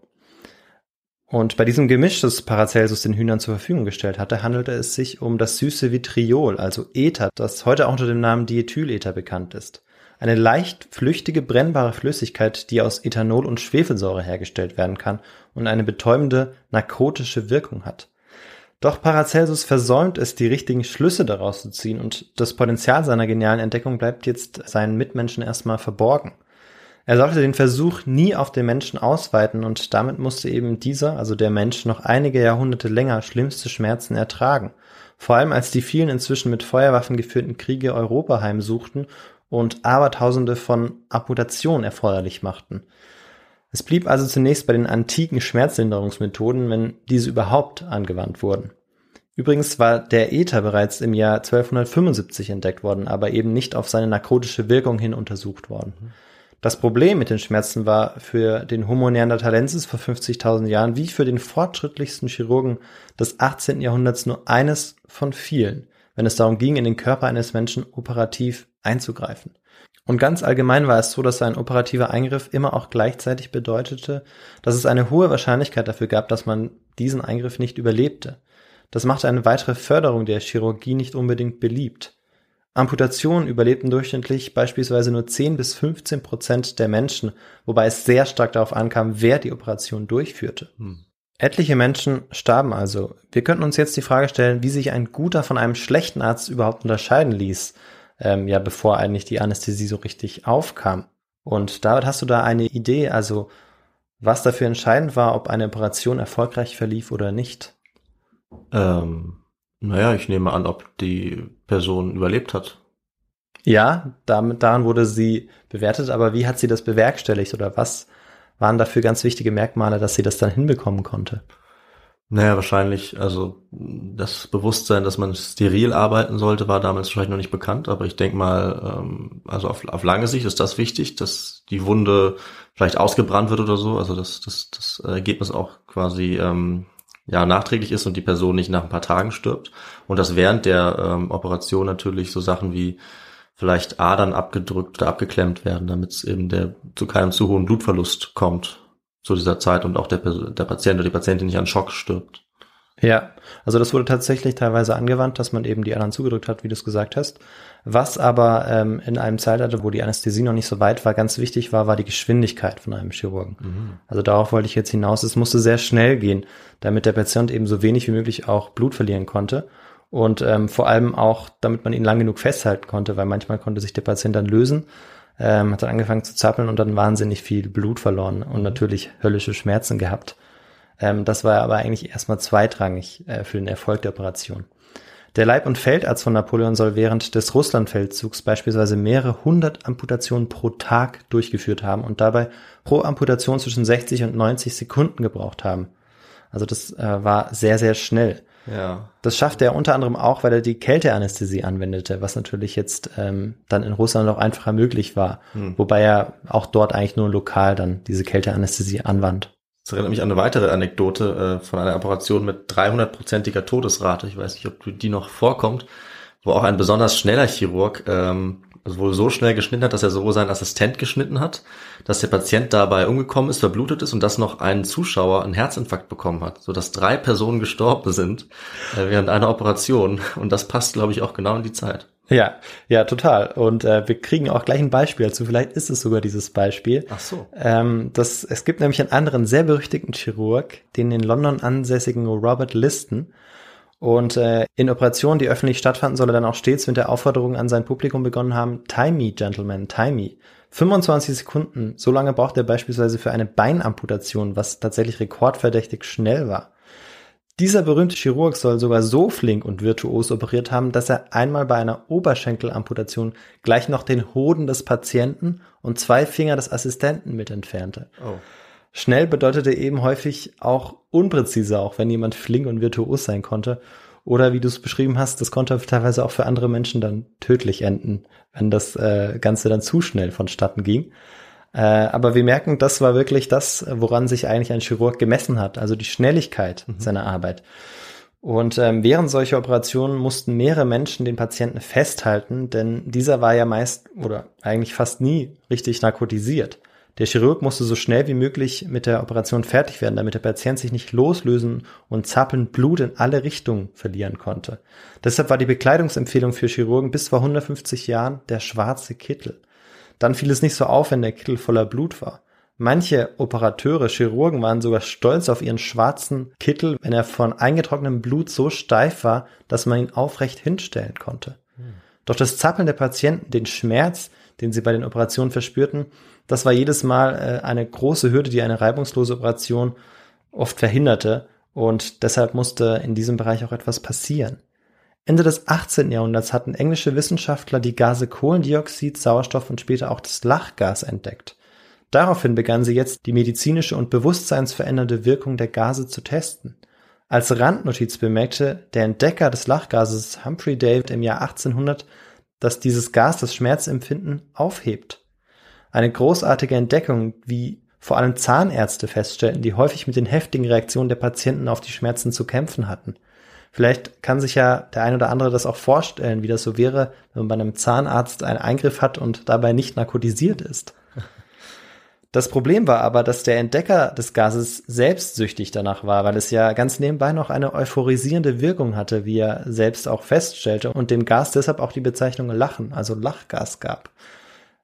Und bei diesem Gemisch, das Paracelsus den Hühnern zur Verfügung gestellt hatte, handelte es sich um das süße Vitriol, also Ether, das heute auch unter dem Namen Diethylether bekannt ist. Eine leicht flüchtige, brennbare Flüssigkeit, die aus Ethanol und Schwefelsäure hergestellt werden kann und eine betäubende, narkotische Wirkung hat. Doch Paracelsus versäumt es, die richtigen Schlüsse daraus zu ziehen und das Potenzial seiner genialen Entdeckung bleibt jetzt seinen Mitmenschen erstmal verborgen. Er sollte den Versuch nie auf den Menschen ausweiten und damit musste eben dieser, also der Mensch, noch einige Jahrhunderte länger schlimmste Schmerzen ertragen. Vor allem als die vielen inzwischen mit Feuerwaffen geführten Kriege Europa heimsuchten und Abertausende von Amputationen erforderlich machten. Es blieb also zunächst bei den antiken Schmerzlinderungsmethoden, wenn diese überhaupt angewandt wurden. Übrigens war der Ether bereits im Jahr 1275 entdeckt worden, aber eben nicht auf seine narkotische Wirkung hin untersucht worden. Das Problem mit den Schmerzen war für den Homo neanderthalensis vor 50.000 Jahren wie für den fortschrittlichsten Chirurgen des 18. Jahrhunderts nur eines von vielen, wenn es darum ging, in den Körper eines Menschen operativ einzugreifen. Und ganz allgemein war es so, dass ein operativer Eingriff immer auch gleichzeitig bedeutete, dass es eine hohe Wahrscheinlichkeit dafür gab, dass man diesen Eingriff nicht überlebte. Das machte eine weitere Förderung der Chirurgie nicht unbedingt beliebt. Amputationen überlebten durchschnittlich beispielsweise nur 10 bis 15 Prozent der Menschen, wobei es sehr stark darauf ankam, wer die Operation durchführte. Hm. Etliche Menschen starben also. Wir könnten uns jetzt die Frage stellen, wie sich ein guter von einem schlechten Arzt überhaupt unterscheiden ließ, ähm, ja, bevor eigentlich die Anästhesie so richtig aufkam. Und David, hast du da eine Idee? Also, was dafür entscheidend war, ob eine Operation erfolgreich verlief oder nicht? Ähm, naja, ich nehme an, ob die Person überlebt hat. Ja, damit, daran wurde sie bewertet, aber wie hat sie das bewerkstelligt oder was waren dafür ganz wichtige Merkmale, dass sie das dann hinbekommen konnte? Naja, wahrscheinlich, also das Bewusstsein, dass man steril arbeiten sollte, war damals wahrscheinlich noch nicht bekannt, aber ich denke mal, ähm, also auf, auf lange Sicht ist das wichtig, dass die Wunde vielleicht ausgebrannt wird oder so, also dass, dass das Ergebnis auch quasi ähm, ja nachträglich ist und die Person nicht nach ein paar Tagen stirbt. Und dass während der ähm, Operation natürlich so Sachen wie vielleicht Adern abgedrückt oder abgeklemmt werden, damit es eben der zu keinem zu hohen Blutverlust kommt zu dieser Zeit und auch der, der Patient oder die Patientin nicht an Schock stirbt. Ja, also das wurde tatsächlich teilweise angewandt, dass man eben die Adern zugedrückt hat, wie du es gesagt hast. Was aber ähm, in einem Zeitalter, wo die Anästhesie noch nicht so weit war, ganz wichtig war, war die Geschwindigkeit von einem Chirurgen. Mhm. Also darauf wollte ich jetzt hinaus. Es musste sehr schnell gehen, damit der Patient eben so wenig wie möglich auch Blut verlieren konnte. Und ähm, vor allem auch, damit man ihn lang genug festhalten konnte, weil manchmal konnte sich der Patient dann lösen, ähm, hat dann angefangen zu zappeln und dann wahnsinnig viel Blut verloren und natürlich höllische Schmerzen gehabt. Ähm, das war aber eigentlich erstmal zweitrangig äh, für den Erfolg der Operation. Der Leib- und Feldarzt von Napoleon soll während des Russlandfeldzugs beispielsweise mehrere hundert Amputationen pro Tag durchgeführt haben und dabei pro Amputation zwischen 60 und 90 Sekunden gebraucht haben. Also das äh, war sehr, sehr schnell. Ja. Das schaffte er unter anderem auch, weil er die Kälteanästhesie anwendete, was natürlich jetzt ähm, dann in Russland auch einfacher möglich war, hm. wobei er auch dort eigentlich nur lokal dann diese Kälteanästhesie anwandt. Das erinnert mich an eine weitere Anekdote äh, von einer Operation mit 300-prozentiger Todesrate. Ich weiß nicht, ob die noch vorkommt, wo auch ein besonders schneller Chirurg ähm, also wohl so schnell geschnitten hat, dass er sowohl seinen Assistent geschnitten hat, dass der Patient dabei umgekommen ist, verblutet ist und dass noch ein Zuschauer einen Herzinfarkt bekommen hat, so dass drei Personen gestorben sind äh, während einer Operation. Und das passt, glaube ich, auch genau in die Zeit. Ja, ja, total. Und äh, wir kriegen auch gleich ein Beispiel dazu. Vielleicht ist es sogar dieses Beispiel. Ach so. Ähm, das, es gibt nämlich einen anderen sehr berüchtigten Chirurg, den in London ansässigen Robert Liston. Und äh, in Operationen, die öffentlich stattfanden, soll er dann auch stets mit der Aufforderung an sein Publikum begonnen haben, Time me, Gentlemen, time me. 25 Sekunden, so lange braucht er beispielsweise für eine Beinamputation, was tatsächlich rekordverdächtig schnell war. Dieser berühmte Chirurg soll sogar so flink und virtuos operiert haben, dass er einmal bei einer Oberschenkelamputation gleich noch den Hoden des Patienten und zwei Finger des Assistenten mit entfernte. Oh. Schnell bedeutete eben häufig auch unpräziser, auch wenn jemand flink und virtuos sein konnte. Oder wie du es beschrieben hast, das konnte teilweise auch für andere Menschen dann tödlich enden, wenn das äh, Ganze dann zu schnell vonstatten ging. Äh, aber wir merken, das war wirklich das, woran sich eigentlich ein Chirurg gemessen hat, also die Schnelligkeit mhm. seiner Arbeit. Und ähm, während solcher Operationen mussten mehrere Menschen den Patienten festhalten, denn dieser war ja meist oder eigentlich fast nie richtig narkotisiert. Der Chirurg musste so schnell wie möglich mit der Operation fertig werden, damit der Patient sich nicht loslösen und zappelnd Blut in alle Richtungen verlieren konnte. Deshalb war die Bekleidungsempfehlung für Chirurgen bis vor 150 Jahren der schwarze Kittel. Dann fiel es nicht so auf, wenn der Kittel voller Blut war. Manche Operateure, Chirurgen waren sogar stolz auf ihren schwarzen Kittel, wenn er von eingetrocknetem Blut so steif war, dass man ihn aufrecht hinstellen konnte. Doch das Zappeln der Patienten, den Schmerz, den sie bei den Operationen verspürten, das war jedes Mal äh, eine große Hürde, die eine reibungslose Operation oft verhinderte. Und deshalb musste in diesem Bereich auch etwas passieren. Ende des 18. Jahrhunderts hatten englische Wissenschaftler die Gase Kohlendioxid, Sauerstoff und später auch das Lachgas entdeckt. Daraufhin begannen sie jetzt die medizinische und bewusstseinsverändernde Wirkung der Gase zu testen. Als Randnotiz bemerkte der Entdecker des Lachgases Humphrey David im Jahr 1800, dass dieses Gas das Schmerzempfinden aufhebt. Eine großartige Entdeckung, wie vor allem Zahnärzte feststellten, die häufig mit den heftigen Reaktionen der Patienten auf die Schmerzen zu kämpfen hatten. Vielleicht kann sich ja der ein oder andere das auch vorstellen, wie das so wäre, wenn man bei einem Zahnarzt einen Eingriff hat und dabei nicht narkotisiert ist. Das Problem war aber, dass der Entdecker des Gases selbst süchtig danach war, weil es ja ganz nebenbei noch eine euphorisierende Wirkung hatte, wie er selbst auch feststellte und dem Gas deshalb auch die Bezeichnung Lachen, also Lachgas gab.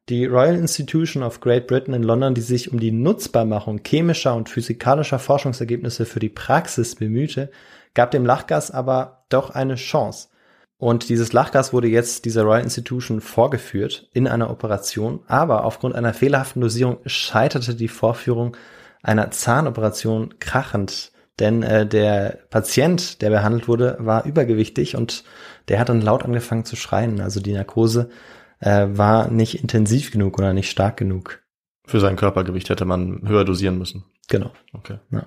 Die Royal Institution of Great Britain in London, die sich um die Nutzbarmachung chemischer und physikalischer Forschungsergebnisse für die Praxis bemühte, gab dem Lachgas aber doch eine Chance. Und dieses Lachgas wurde jetzt dieser Royal Institution vorgeführt in einer Operation, aber aufgrund einer fehlerhaften Dosierung scheiterte die Vorführung einer Zahnoperation krachend, denn äh, der Patient, der behandelt wurde, war übergewichtig und der hat dann laut angefangen zu schreien. Also die Narkose äh, war nicht intensiv genug oder nicht stark genug. Für sein Körpergewicht hätte man höher dosieren müssen. Genau. Okay. Ja.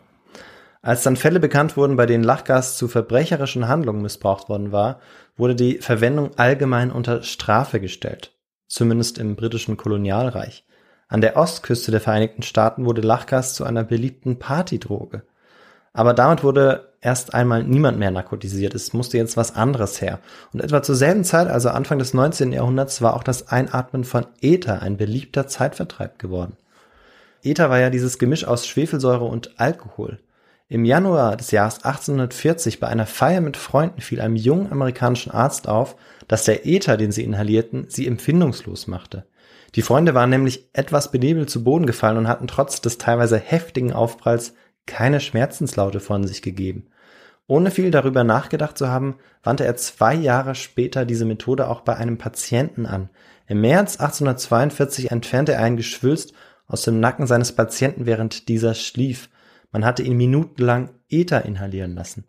Als dann Fälle bekannt wurden, bei denen Lachgas zu verbrecherischen Handlungen missbraucht worden war, wurde die Verwendung allgemein unter Strafe gestellt. Zumindest im britischen Kolonialreich. An der Ostküste der Vereinigten Staaten wurde Lachgas zu einer beliebten Partydroge. Aber damit wurde erst einmal niemand mehr narkotisiert. Es musste jetzt was anderes her. Und etwa zur selben Zeit, also Anfang des 19. Jahrhunderts, war auch das Einatmen von Ether ein beliebter Zeitvertreib geworden. Ether war ja dieses Gemisch aus Schwefelsäure und Alkohol. Im Januar des Jahres 1840 bei einer Feier mit Freunden fiel einem jungen amerikanischen Arzt auf, dass der Ether, den sie inhalierten, sie empfindungslos machte. Die Freunde waren nämlich etwas benebelt zu Boden gefallen und hatten trotz des teilweise heftigen Aufpralls keine Schmerzenslaute von sich gegeben. Ohne viel darüber nachgedacht zu haben, wandte er zwei Jahre später diese Methode auch bei einem Patienten an. Im März 1842 entfernte er ein Geschwülst aus dem Nacken seines Patienten, während dieser schlief. Man hatte ihn minutenlang Ether inhalieren lassen.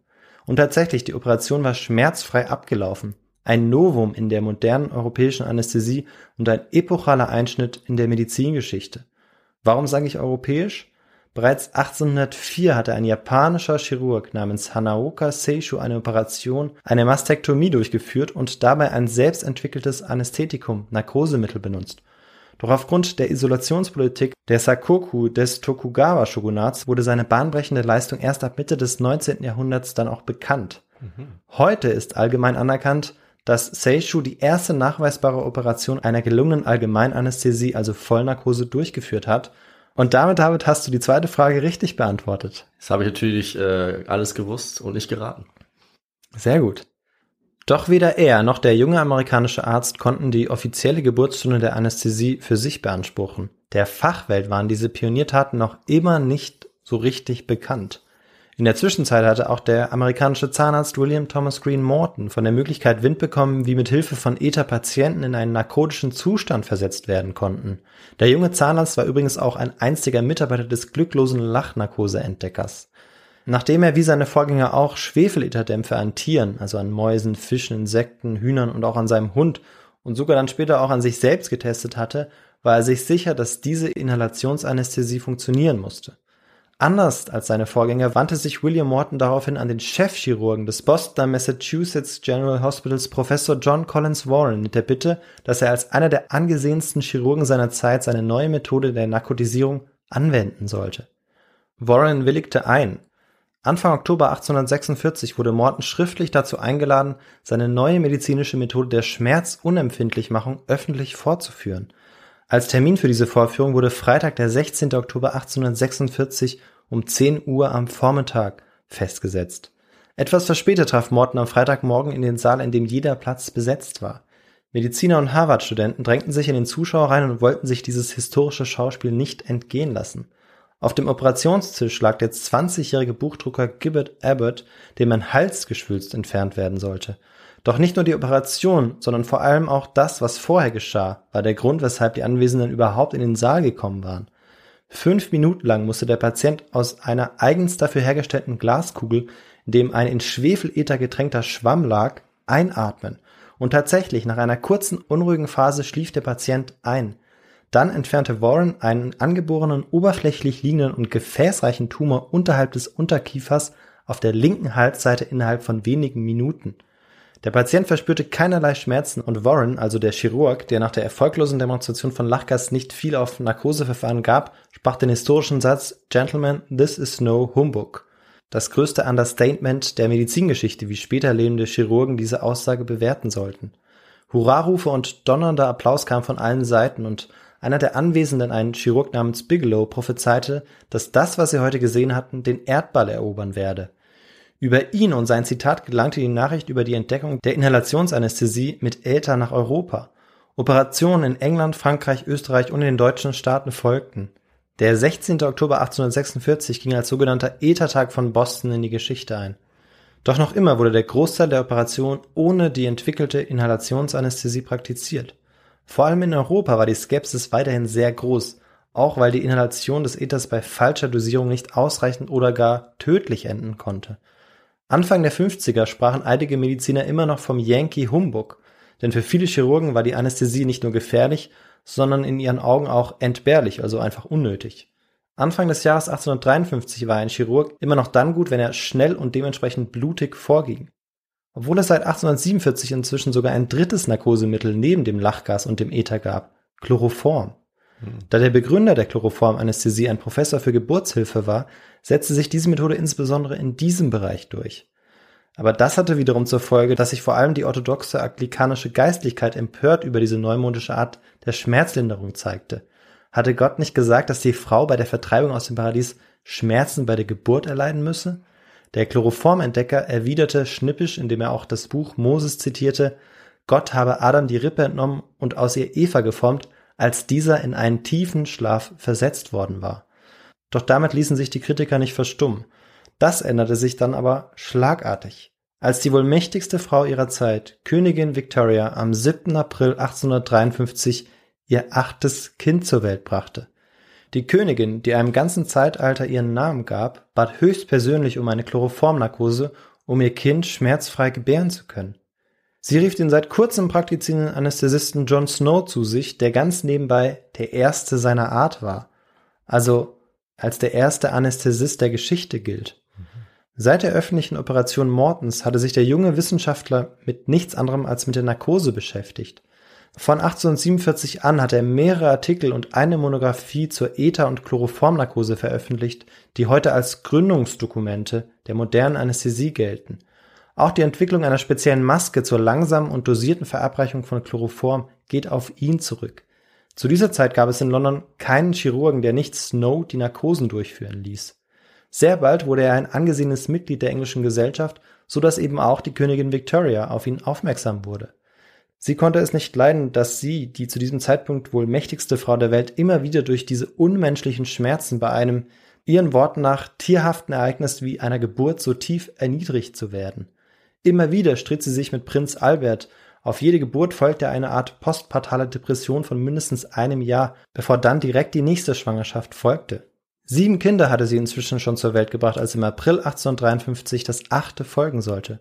Und tatsächlich, die Operation war schmerzfrei abgelaufen. Ein Novum in der modernen europäischen Anästhesie und ein epochaler Einschnitt in der Medizingeschichte. Warum sage ich europäisch? Bereits 1804 hatte ein japanischer Chirurg namens Hanaoka Seishu eine Operation, eine Mastektomie durchgeführt und dabei ein selbst entwickeltes Anästhetikum, Narkosemittel benutzt. Doch aufgrund der Isolationspolitik der Sakoku des Tokugawa-Shogunats wurde seine bahnbrechende Leistung erst ab Mitte des 19. Jahrhunderts dann auch bekannt. Mhm. Heute ist allgemein anerkannt, dass Seishu die erste nachweisbare Operation einer gelungenen Allgemeinanästhesie, also Vollnarkose, durchgeführt hat. Und damit, David, hast du die zweite Frage richtig beantwortet. Das habe ich natürlich äh, alles gewusst und nicht geraten. Sehr gut. Doch weder er noch der junge amerikanische Arzt konnten die offizielle Geburtsstunde der Anästhesie für sich beanspruchen. Der Fachwelt waren diese Pioniertaten noch immer nicht so richtig bekannt. In der Zwischenzeit hatte auch der amerikanische Zahnarzt William Thomas Green Morton von der Möglichkeit Wind bekommen, wie mit Hilfe von Ether Patienten in einen narkotischen Zustand versetzt werden konnten. Der junge Zahnarzt war übrigens auch ein einziger Mitarbeiter des glücklosen Lachnarkose-Entdeckers. Nachdem er wie seine Vorgänger auch Schwefeletherdämpfe an Tieren, also an Mäusen, Fischen, Insekten, Hühnern und auch an seinem Hund und sogar dann später auch an sich selbst getestet hatte, war er sich sicher, dass diese Inhalationsanästhesie funktionieren musste. Anders als seine Vorgänger wandte sich William Morton daraufhin an den Chefchirurgen des Boston Massachusetts General Hospitals Professor John Collins Warren mit der Bitte, dass er als einer der angesehensten Chirurgen seiner Zeit seine neue Methode der Narkotisierung anwenden sollte. Warren willigte ein. Anfang Oktober 1846 wurde Morton schriftlich dazu eingeladen, seine neue medizinische Methode der Schmerzunempfindlichmachung öffentlich fortzuführen. Als Termin für diese Vorführung wurde Freitag, der 16. Oktober 1846 um 10 Uhr am Vormittag festgesetzt. Etwas verspätet traf Morton am Freitagmorgen in den Saal, in dem jeder Platz besetzt war. Mediziner und Harvard-Studenten drängten sich in den Zuschauer rein und wollten sich dieses historische Schauspiel nicht entgehen lassen. Auf dem Operationstisch lag der 20-jährige Buchdrucker Gibbet Abbott, dem ein Halsgeschwülst entfernt werden sollte. Doch nicht nur die Operation, sondern vor allem auch das, was vorher geschah, war der Grund, weshalb die Anwesenden überhaupt in den Saal gekommen waren. Fünf Minuten lang musste der Patient aus einer eigens dafür hergestellten Glaskugel, in dem ein in Schwefelether getränkter Schwamm lag, einatmen. Und tatsächlich, nach einer kurzen, unruhigen Phase schlief der Patient ein. Dann entfernte Warren einen angeborenen, oberflächlich liegenden und gefäßreichen Tumor unterhalb des Unterkiefers auf der linken Halsseite innerhalb von wenigen Minuten. Der Patient verspürte keinerlei Schmerzen und Warren, also der Chirurg, der nach der erfolglosen Demonstration von Lachgas nicht viel auf Narkoseverfahren gab, sprach den historischen Satz Gentlemen, this is no humbug. Das größte Understatement der Medizingeschichte, wie später lebende Chirurgen diese Aussage bewerten sollten. Hurrarufe und donnernder Applaus kamen von allen Seiten und einer der Anwesenden, ein Chirurg namens Bigelow, prophezeite, dass das, was sie heute gesehen hatten, den Erdball erobern werde. Über ihn und sein Zitat gelangte die Nachricht über die Entdeckung der Inhalationsanästhesie mit Äther nach Europa. Operationen in England, Frankreich, Österreich und in den deutschen Staaten folgten. Der 16. Oktober 1846 ging als sogenannter Äthertag von Boston in die Geschichte ein. Doch noch immer wurde der Großteil der Operation ohne die entwickelte Inhalationsanästhesie praktiziert. Vor allem in Europa war die Skepsis weiterhin sehr groß, auch weil die Inhalation des Ethers bei falscher Dosierung nicht ausreichend oder gar tödlich enden konnte. Anfang der 50er sprachen einige Mediziner immer noch vom Yankee Humbug, denn für viele Chirurgen war die Anästhesie nicht nur gefährlich, sondern in ihren Augen auch entbehrlich, also einfach unnötig. Anfang des Jahres 1853 war ein Chirurg immer noch dann gut, wenn er schnell und dementsprechend blutig vorging. Obwohl es seit 1847 inzwischen sogar ein drittes Narkosemittel neben dem Lachgas und dem Ether gab, Chloroform. Hm. Da der Begründer der Chloroformanästhesie ein Professor für Geburtshilfe war, setzte sich diese Methode insbesondere in diesem Bereich durch. Aber das hatte wiederum zur Folge, dass sich vor allem die orthodoxe anglikanische Geistlichkeit empört über diese neumodische Art der Schmerzlinderung zeigte. Hatte Gott nicht gesagt, dass die Frau bei der Vertreibung aus dem Paradies Schmerzen bei der Geburt erleiden müsse? Der Chloroformentdecker erwiderte schnippisch, indem er auch das Buch Moses zitierte, Gott habe Adam die Rippe entnommen und aus ihr Eva geformt, als dieser in einen tiefen Schlaf versetzt worden war. Doch damit ließen sich die Kritiker nicht verstummen. Das änderte sich dann aber schlagartig. Als die wohl mächtigste Frau ihrer Zeit, Königin Victoria, am 7. April 1853 ihr achtes Kind zur Welt brachte. Die Königin, die einem ganzen Zeitalter ihren Namen gab, bat höchstpersönlich um eine Chloroformnarkose, um ihr Kind schmerzfrei gebären zu können. Sie rief den seit kurzem praktizierenden Anästhesisten John Snow zu sich, der ganz nebenbei der erste seiner Art war. Also als der erste Anästhesist der Geschichte gilt. Seit der öffentlichen Operation Mortens hatte sich der junge Wissenschaftler mit nichts anderem als mit der Narkose beschäftigt. Von 1847 an hat er mehrere Artikel und eine Monographie zur Ether- und Chloroformnarkose veröffentlicht, die heute als Gründungsdokumente der modernen Anästhesie gelten. Auch die Entwicklung einer speziellen Maske zur langsamen und dosierten Verabreichung von Chloroform geht auf ihn zurück. Zu dieser Zeit gab es in London keinen Chirurgen, der nicht Snow die Narkosen durchführen ließ. Sehr bald wurde er ein angesehenes Mitglied der englischen Gesellschaft, so dass eben auch die Königin Victoria auf ihn aufmerksam wurde. Sie konnte es nicht leiden, dass sie, die zu diesem Zeitpunkt wohl mächtigste Frau der Welt, immer wieder durch diese unmenschlichen Schmerzen bei einem, ihren Worten nach, tierhaften Ereignis wie einer Geburt so tief erniedrigt zu werden. Immer wieder stritt sie sich mit Prinz Albert. Auf jede Geburt folgte eine Art postpartale Depression von mindestens einem Jahr, bevor dann direkt die nächste Schwangerschaft folgte. Sieben Kinder hatte sie inzwischen schon zur Welt gebracht, als im April 1853 das achte folgen sollte.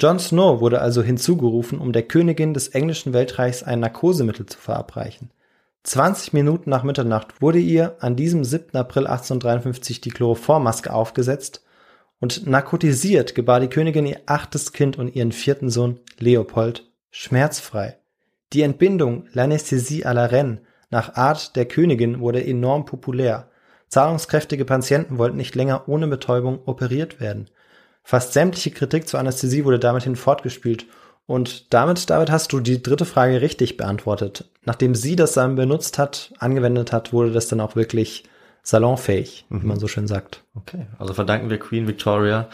John Snow wurde also hinzugerufen, um der Königin des englischen Weltreichs ein Narkosemittel zu verabreichen. 20 Minuten nach Mitternacht wurde ihr an diesem 7. April 1853 die Chloroformmaske aufgesetzt und narkotisiert gebar die Königin ihr achtes Kind und ihren vierten Sohn Leopold schmerzfrei. Die Entbindung L'anesthésie à la Reine nach Art der Königin wurde enorm populär. Zahlungskräftige Patienten wollten nicht länger ohne Betäubung operiert werden. Fast sämtliche Kritik zur Anästhesie wurde damit hin fortgespielt. Und damit, David, hast du die dritte Frage richtig beantwortet. Nachdem sie das dann benutzt hat, angewendet hat, wurde das dann auch wirklich salonfähig, mhm. wie man so schön sagt. Okay, also verdanken wir Queen Victoria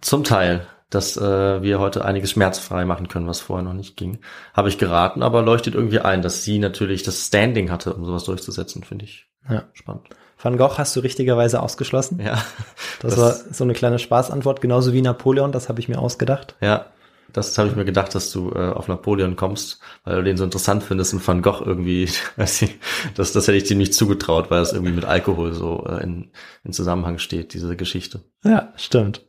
zum Teil, dass äh, wir heute einiges schmerzfrei machen können, was vorher noch nicht ging. Habe ich geraten, aber leuchtet irgendwie ein, dass sie natürlich das Standing hatte, um sowas durchzusetzen, finde ich ja. spannend. Van Gogh hast du richtigerweise ausgeschlossen. Ja. Das, das war so eine kleine Spaßantwort, genauso wie Napoleon, das habe ich mir ausgedacht. Ja, das habe ich mir gedacht, dass du äh, auf Napoleon kommst, weil du den so interessant findest und Van Gogh irgendwie, weiß ich, das, das hätte ich ziemlich zugetraut, weil das irgendwie mit Alkohol so äh, in, in Zusammenhang steht, diese Geschichte. Ja, stimmt.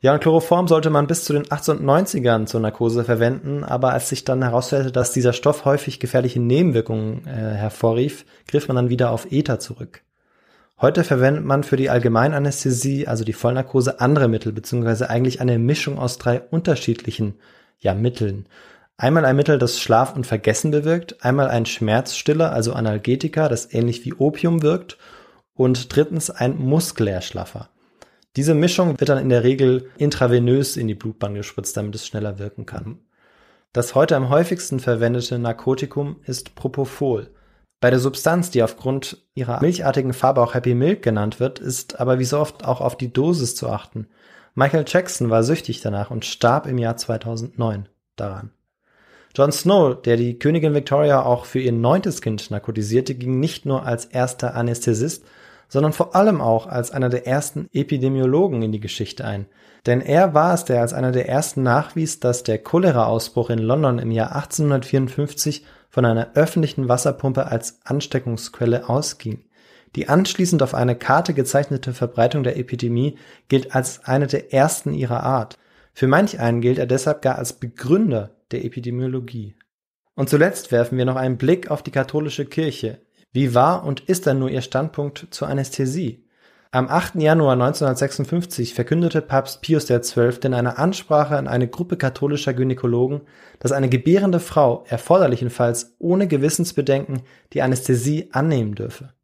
Ja, und Chloroform sollte man bis zu den 1890ern zur Narkose verwenden, aber als sich dann herausstellte, dass dieser Stoff häufig gefährliche Nebenwirkungen äh, hervorrief, griff man dann wieder auf Ether zurück. Heute verwendet man für die Allgemeinanästhesie, also die Vollnarkose, andere Mittel, beziehungsweise eigentlich eine Mischung aus drei unterschiedlichen ja, Mitteln. Einmal ein Mittel, das Schlaf und Vergessen bewirkt, einmal ein Schmerzstiller, also Analgetika, das ähnlich wie Opium wirkt, und drittens ein Muskelerschlaffer. Diese Mischung wird dann in der Regel intravenös in die Blutbahn gespritzt, damit es schneller wirken kann. Das heute am häufigsten verwendete Narkotikum ist Propofol. Bei der Substanz, die aufgrund ihrer milchartigen Farbe auch Happy Milk genannt wird, ist aber wie so oft auch auf die Dosis zu achten. Michael Jackson war süchtig danach und starb im Jahr 2009 daran. Jon Snow, der die Königin Victoria auch für ihr neuntes Kind narkotisierte, ging nicht nur als erster Anästhesist, sondern vor allem auch als einer der ersten Epidemiologen in die Geschichte ein. Denn er war es, der als einer der ersten nachwies, dass der Cholera-Ausbruch in London im Jahr 1854 von einer öffentlichen Wasserpumpe als Ansteckungsquelle ausging. Die anschließend auf eine Karte gezeichnete Verbreitung der Epidemie gilt als eine der ersten ihrer Art. Für manch einen gilt er deshalb gar als Begründer der Epidemiologie. Und zuletzt werfen wir noch einen Blick auf die katholische Kirche. Wie war und ist dann nur ihr Standpunkt zur Anästhesie? Am 8. Januar 1956 verkündete Papst Pius XII. in einer Ansprache an eine Gruppe katholischer Gynäkologen, dass eine gebärende Frau erforderlichenfalls ohne Gewissensbedenken die Anästhesie annehmen dürfe.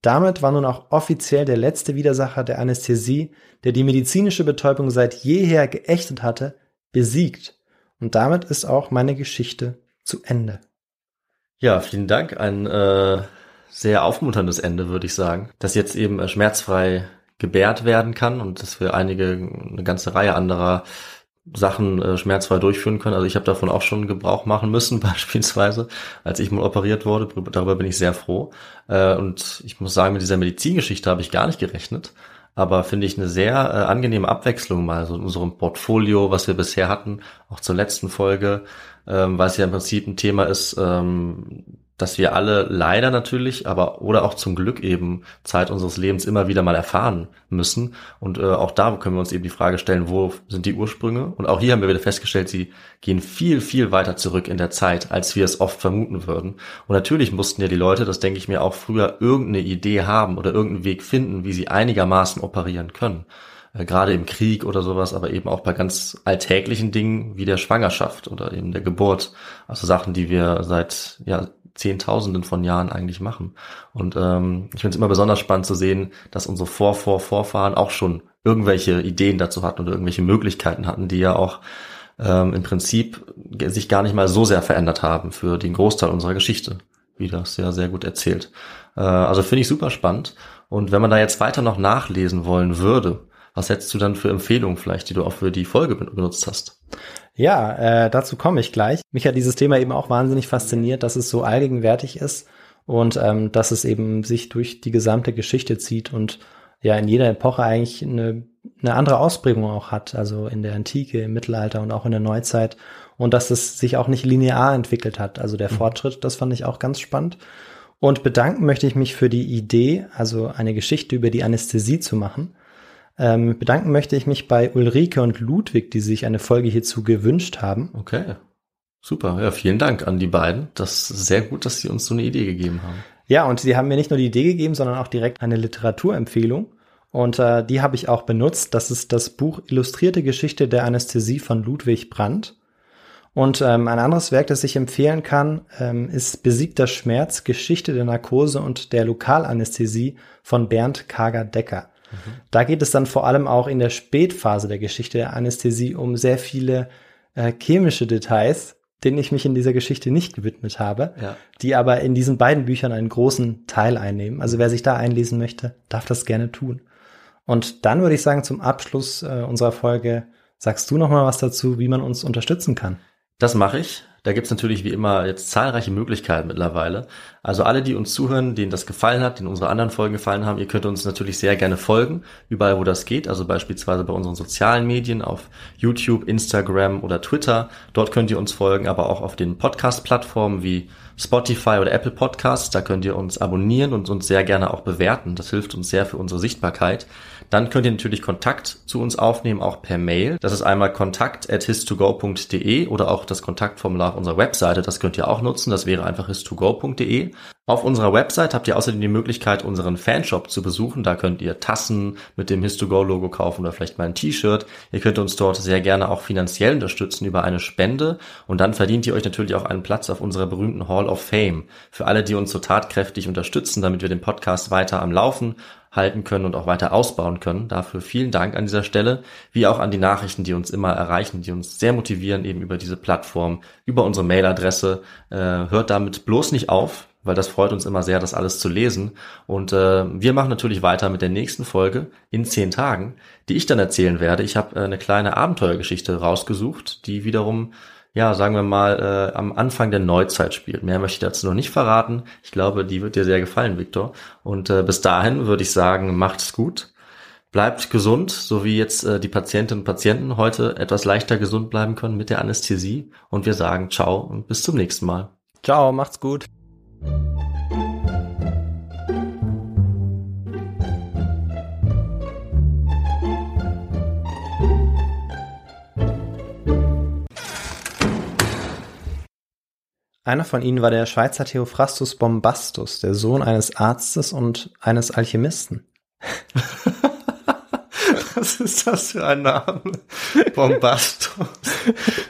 Damit war nun auch offiziell der letzte Widersacher der Anästhesie, der die medizinische Betäubung seit jeher geächtet hatte, besiegt. Und damit ist auch meine Geschichte zu Ende. Ja, vielen Dank. Ein äh, sehr aufmunterndes Ende, würde ich sagen. Dass jetzt eben äh, schmerzfrei gebärt werden kann und dass wir einige, eine ganze Reihe anderer Sachen äh, schmerzfrei durchführen können. Also ich habe davon auch schon Gebrauch machen müssen, beispielsweise, als ich mal operiert wurde. Darüber bin ich sehr froh. Äh, und ich muss sagen, mit dieser Medizingeschichte habe ich gar nicht gerechnet. Aber finde ich eine sehr äh, angenehme Abwechslung mal so in unserem Portfolio, was wir bisher hatten, auch zur letzten Folge, ähm, weil es ja im Prinzip ein Thema ist, ähm, dass wir alle leider natürlich, aber oder auch zum Glück eben Zeit unseres Lebens immer wieder mal erfahren müssen. Und äh, auch da können wir uns eben die Frage stellen, wo sind die Ursprünge? Und auch hier haben wir wieder festgestellt, sie gehen viel, viel weiter zurück in der Zeit, als wir es oft vermuten würden. Und natürlich mussten ja die Leute, das denke ich mir auch früher, irgendeine Idee haben oder irgendeinen Weg finden, wie sie einigermaßen operieren können gerade im Krieg oder sowas, aber eben auch bei ganz alltäglichen Dingen wie der Schwangerschaft oder eben der Geburt. Also Sachen, die wir seit ja, Zehntausenden von Jahren eigentlich machen. Und ähm, ich finde es immer besonders spannend zu sehen, dass unsere Vor, Vor, Vorfahren auch schon irgendwelche Ideen dazu hatten oder irgendwelche Möglichkeiten hatten, die ja auch ähm, im Prinzip sich gar nicht mal so sehr verändert haben für den Großteil unserer Geschichte, wie das ja sehr gut erzählt. Äh, also finde ich super spannend. Und wenn man da jetzt weiter noch nachlesen wollen würde, was hättest du dann für Empfehlungen vielleicht, die du auch für die Folge benutzt hast? Ja, äh, dazu komme ich gleich. Mich hat dieses Thema eben auch wahnsinnig fasziniert, dass es so allgegenwärtig ist und ähm, dass es eben sich durch die gesamte Geschichte zieht und ja in jeder Epoche eigentlich eine, eine andere Ausprägung auch hat, also in der Antike, im Mittelalter und auch in der Neuzeit und dass es sich auch nicht linear entwickelt hat. Also der mhm. Fortschritt, das fand ich auch ganz spannend. Und bedanken möchte ich mich für die Idee, also eine Geschichte über die Anästhesie zu machen. Ähm, bedanken möchte ich mich bei Ulrike und Ludwig, die sich eine Folge hierzu gewünscht haben. Okay. Super. Ja, vielen Dank an die beiden. Das ist sehr gut, dass sie uns so eine Idee gegeben haben. Ja, und sie haben mir nicht nur die Idee gegeben, sondern auch direkt eine Literaturempfehlung. Und äh, die habe ich auch benutzt. Das ist das Buch Illustrierte Geschichte der Anästhesie von Ludwig Brandt. Und ähm, ein anderes Werk, das ich empfehlen kann, ähm, ist Besiegter Schmerz, Geschichte der Narkose und der Lokalanästhesie von Bernd Kager-Decker. Da geht es dann vor allem auch in der Spätphase der Geschichte der Anästhesie um sehr viele äh, chemische Details, denen ich mich in dieser Geschichte nicht gewidmet habe, ja. die aber in diesen beiden Büchern einen großen Teil einnehmen. Also wer sich da einlesen möchte, darf das gerne tun. Und dann würde ich sagen, zum Abschluss äh, unserer Folge, sagst du noch mal was dazu, wie man uns unterstützen kann? Das mache ich. Da gibt's natürlich wie immer jetzt zahlreiche Möglichkeiten mittlerweile. Also alle, die uns zuhören, denen das gefallen hat, denen unsere anderen Folgen gefallen haben, ihr könnt uns natürlich sehr gerne folgen, überall wo das geht. Also beispielsweise bei unseren sozialen Medien auf YouTube, Instagram oder Twitter. Dort könnt ihr uns folgen, aber auch auf den Podcast-Plattformen wie Spotify oder Apple Podcasts. Da könnt ihr uns abonnieren und uns sehr gerne auch bewerten. Das hilft uns sehr für unsere Sichtbarkeit. Dann könnt ihr natürlich Kontakt zu uns aufnehmen, auch per Mail. Das ist einmal kontakt at his2go.de oder auch das Kontaktformular auf unserer Webseite. Das könnt ihr auch nutzen. Das wäre einfach his2go.de. Auf unserer Website habt ihr außerdem die Möglichkeit, unseren Fanshop zu besuchen. Da könnt ihr Tassen mit dem His2Go-Logo kaufen oder vielleicht mal ein T-Shirt. Ihr könnt uns dort sehr gerne auch finanziell unterstützen über eine Spende. Und dann verdient ihr euch natürlich auch einen Platz auf unserer berühmten Hall of Fame. Für alle, die uns so tatkräftig unterstützen, damit wir den Podcast weiter am Laufen halten können und auch weiter ausbauen können. Dafür vielen Dank an dieser Stelle, wie auch an die Nachrichten, die uns immer erreichen, die uns sehr motivieren, eben über diese Plattform, über unsere Mailadresse. Äh, hört damit bloß nicht auf weil das freut uns immer sehr, das alles zu lesen. Und äh, wir machen natürlich weiter mit der nächsten Folge in zehn Tagen, die ich dann erzählen werde. Ich habe äh, eine kleine Abenteuergeschichte rausgesucht, die wiederum, ja, sagen wir mal, äh, am Anfang der Neuzeit spielt. Mehr möchte ich dazu noch nicht verraten. Ich glaube, die wird dir sehr gefallen, Viktor. Und äh, bis dahin würde ich sagen, macht's gut. Bleibt gesund, so wie jetzt äh, die Patientinnen und Patienten heute etwas leichter gesund bleiben können mit der Anästhesie. Und wir sagen ciao und bis zum nächsten Mal. Ciao, macht's gut. Einer von ihnen war der Schweizer Theophrastus Bombastus, der Sohn eines Arztes und eines Alchemisten. Was ist das für ein Name? Bombastus.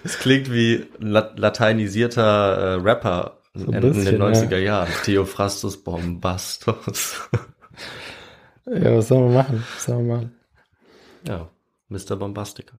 Das klingt wie lateinisierter äh, Rapper so in, bisschen, in, den 90er ja. Jahren. Theophrastus Bombastus. Ja, was soll man machen? Was soll man machen? Ja, Mr. Bombastiker.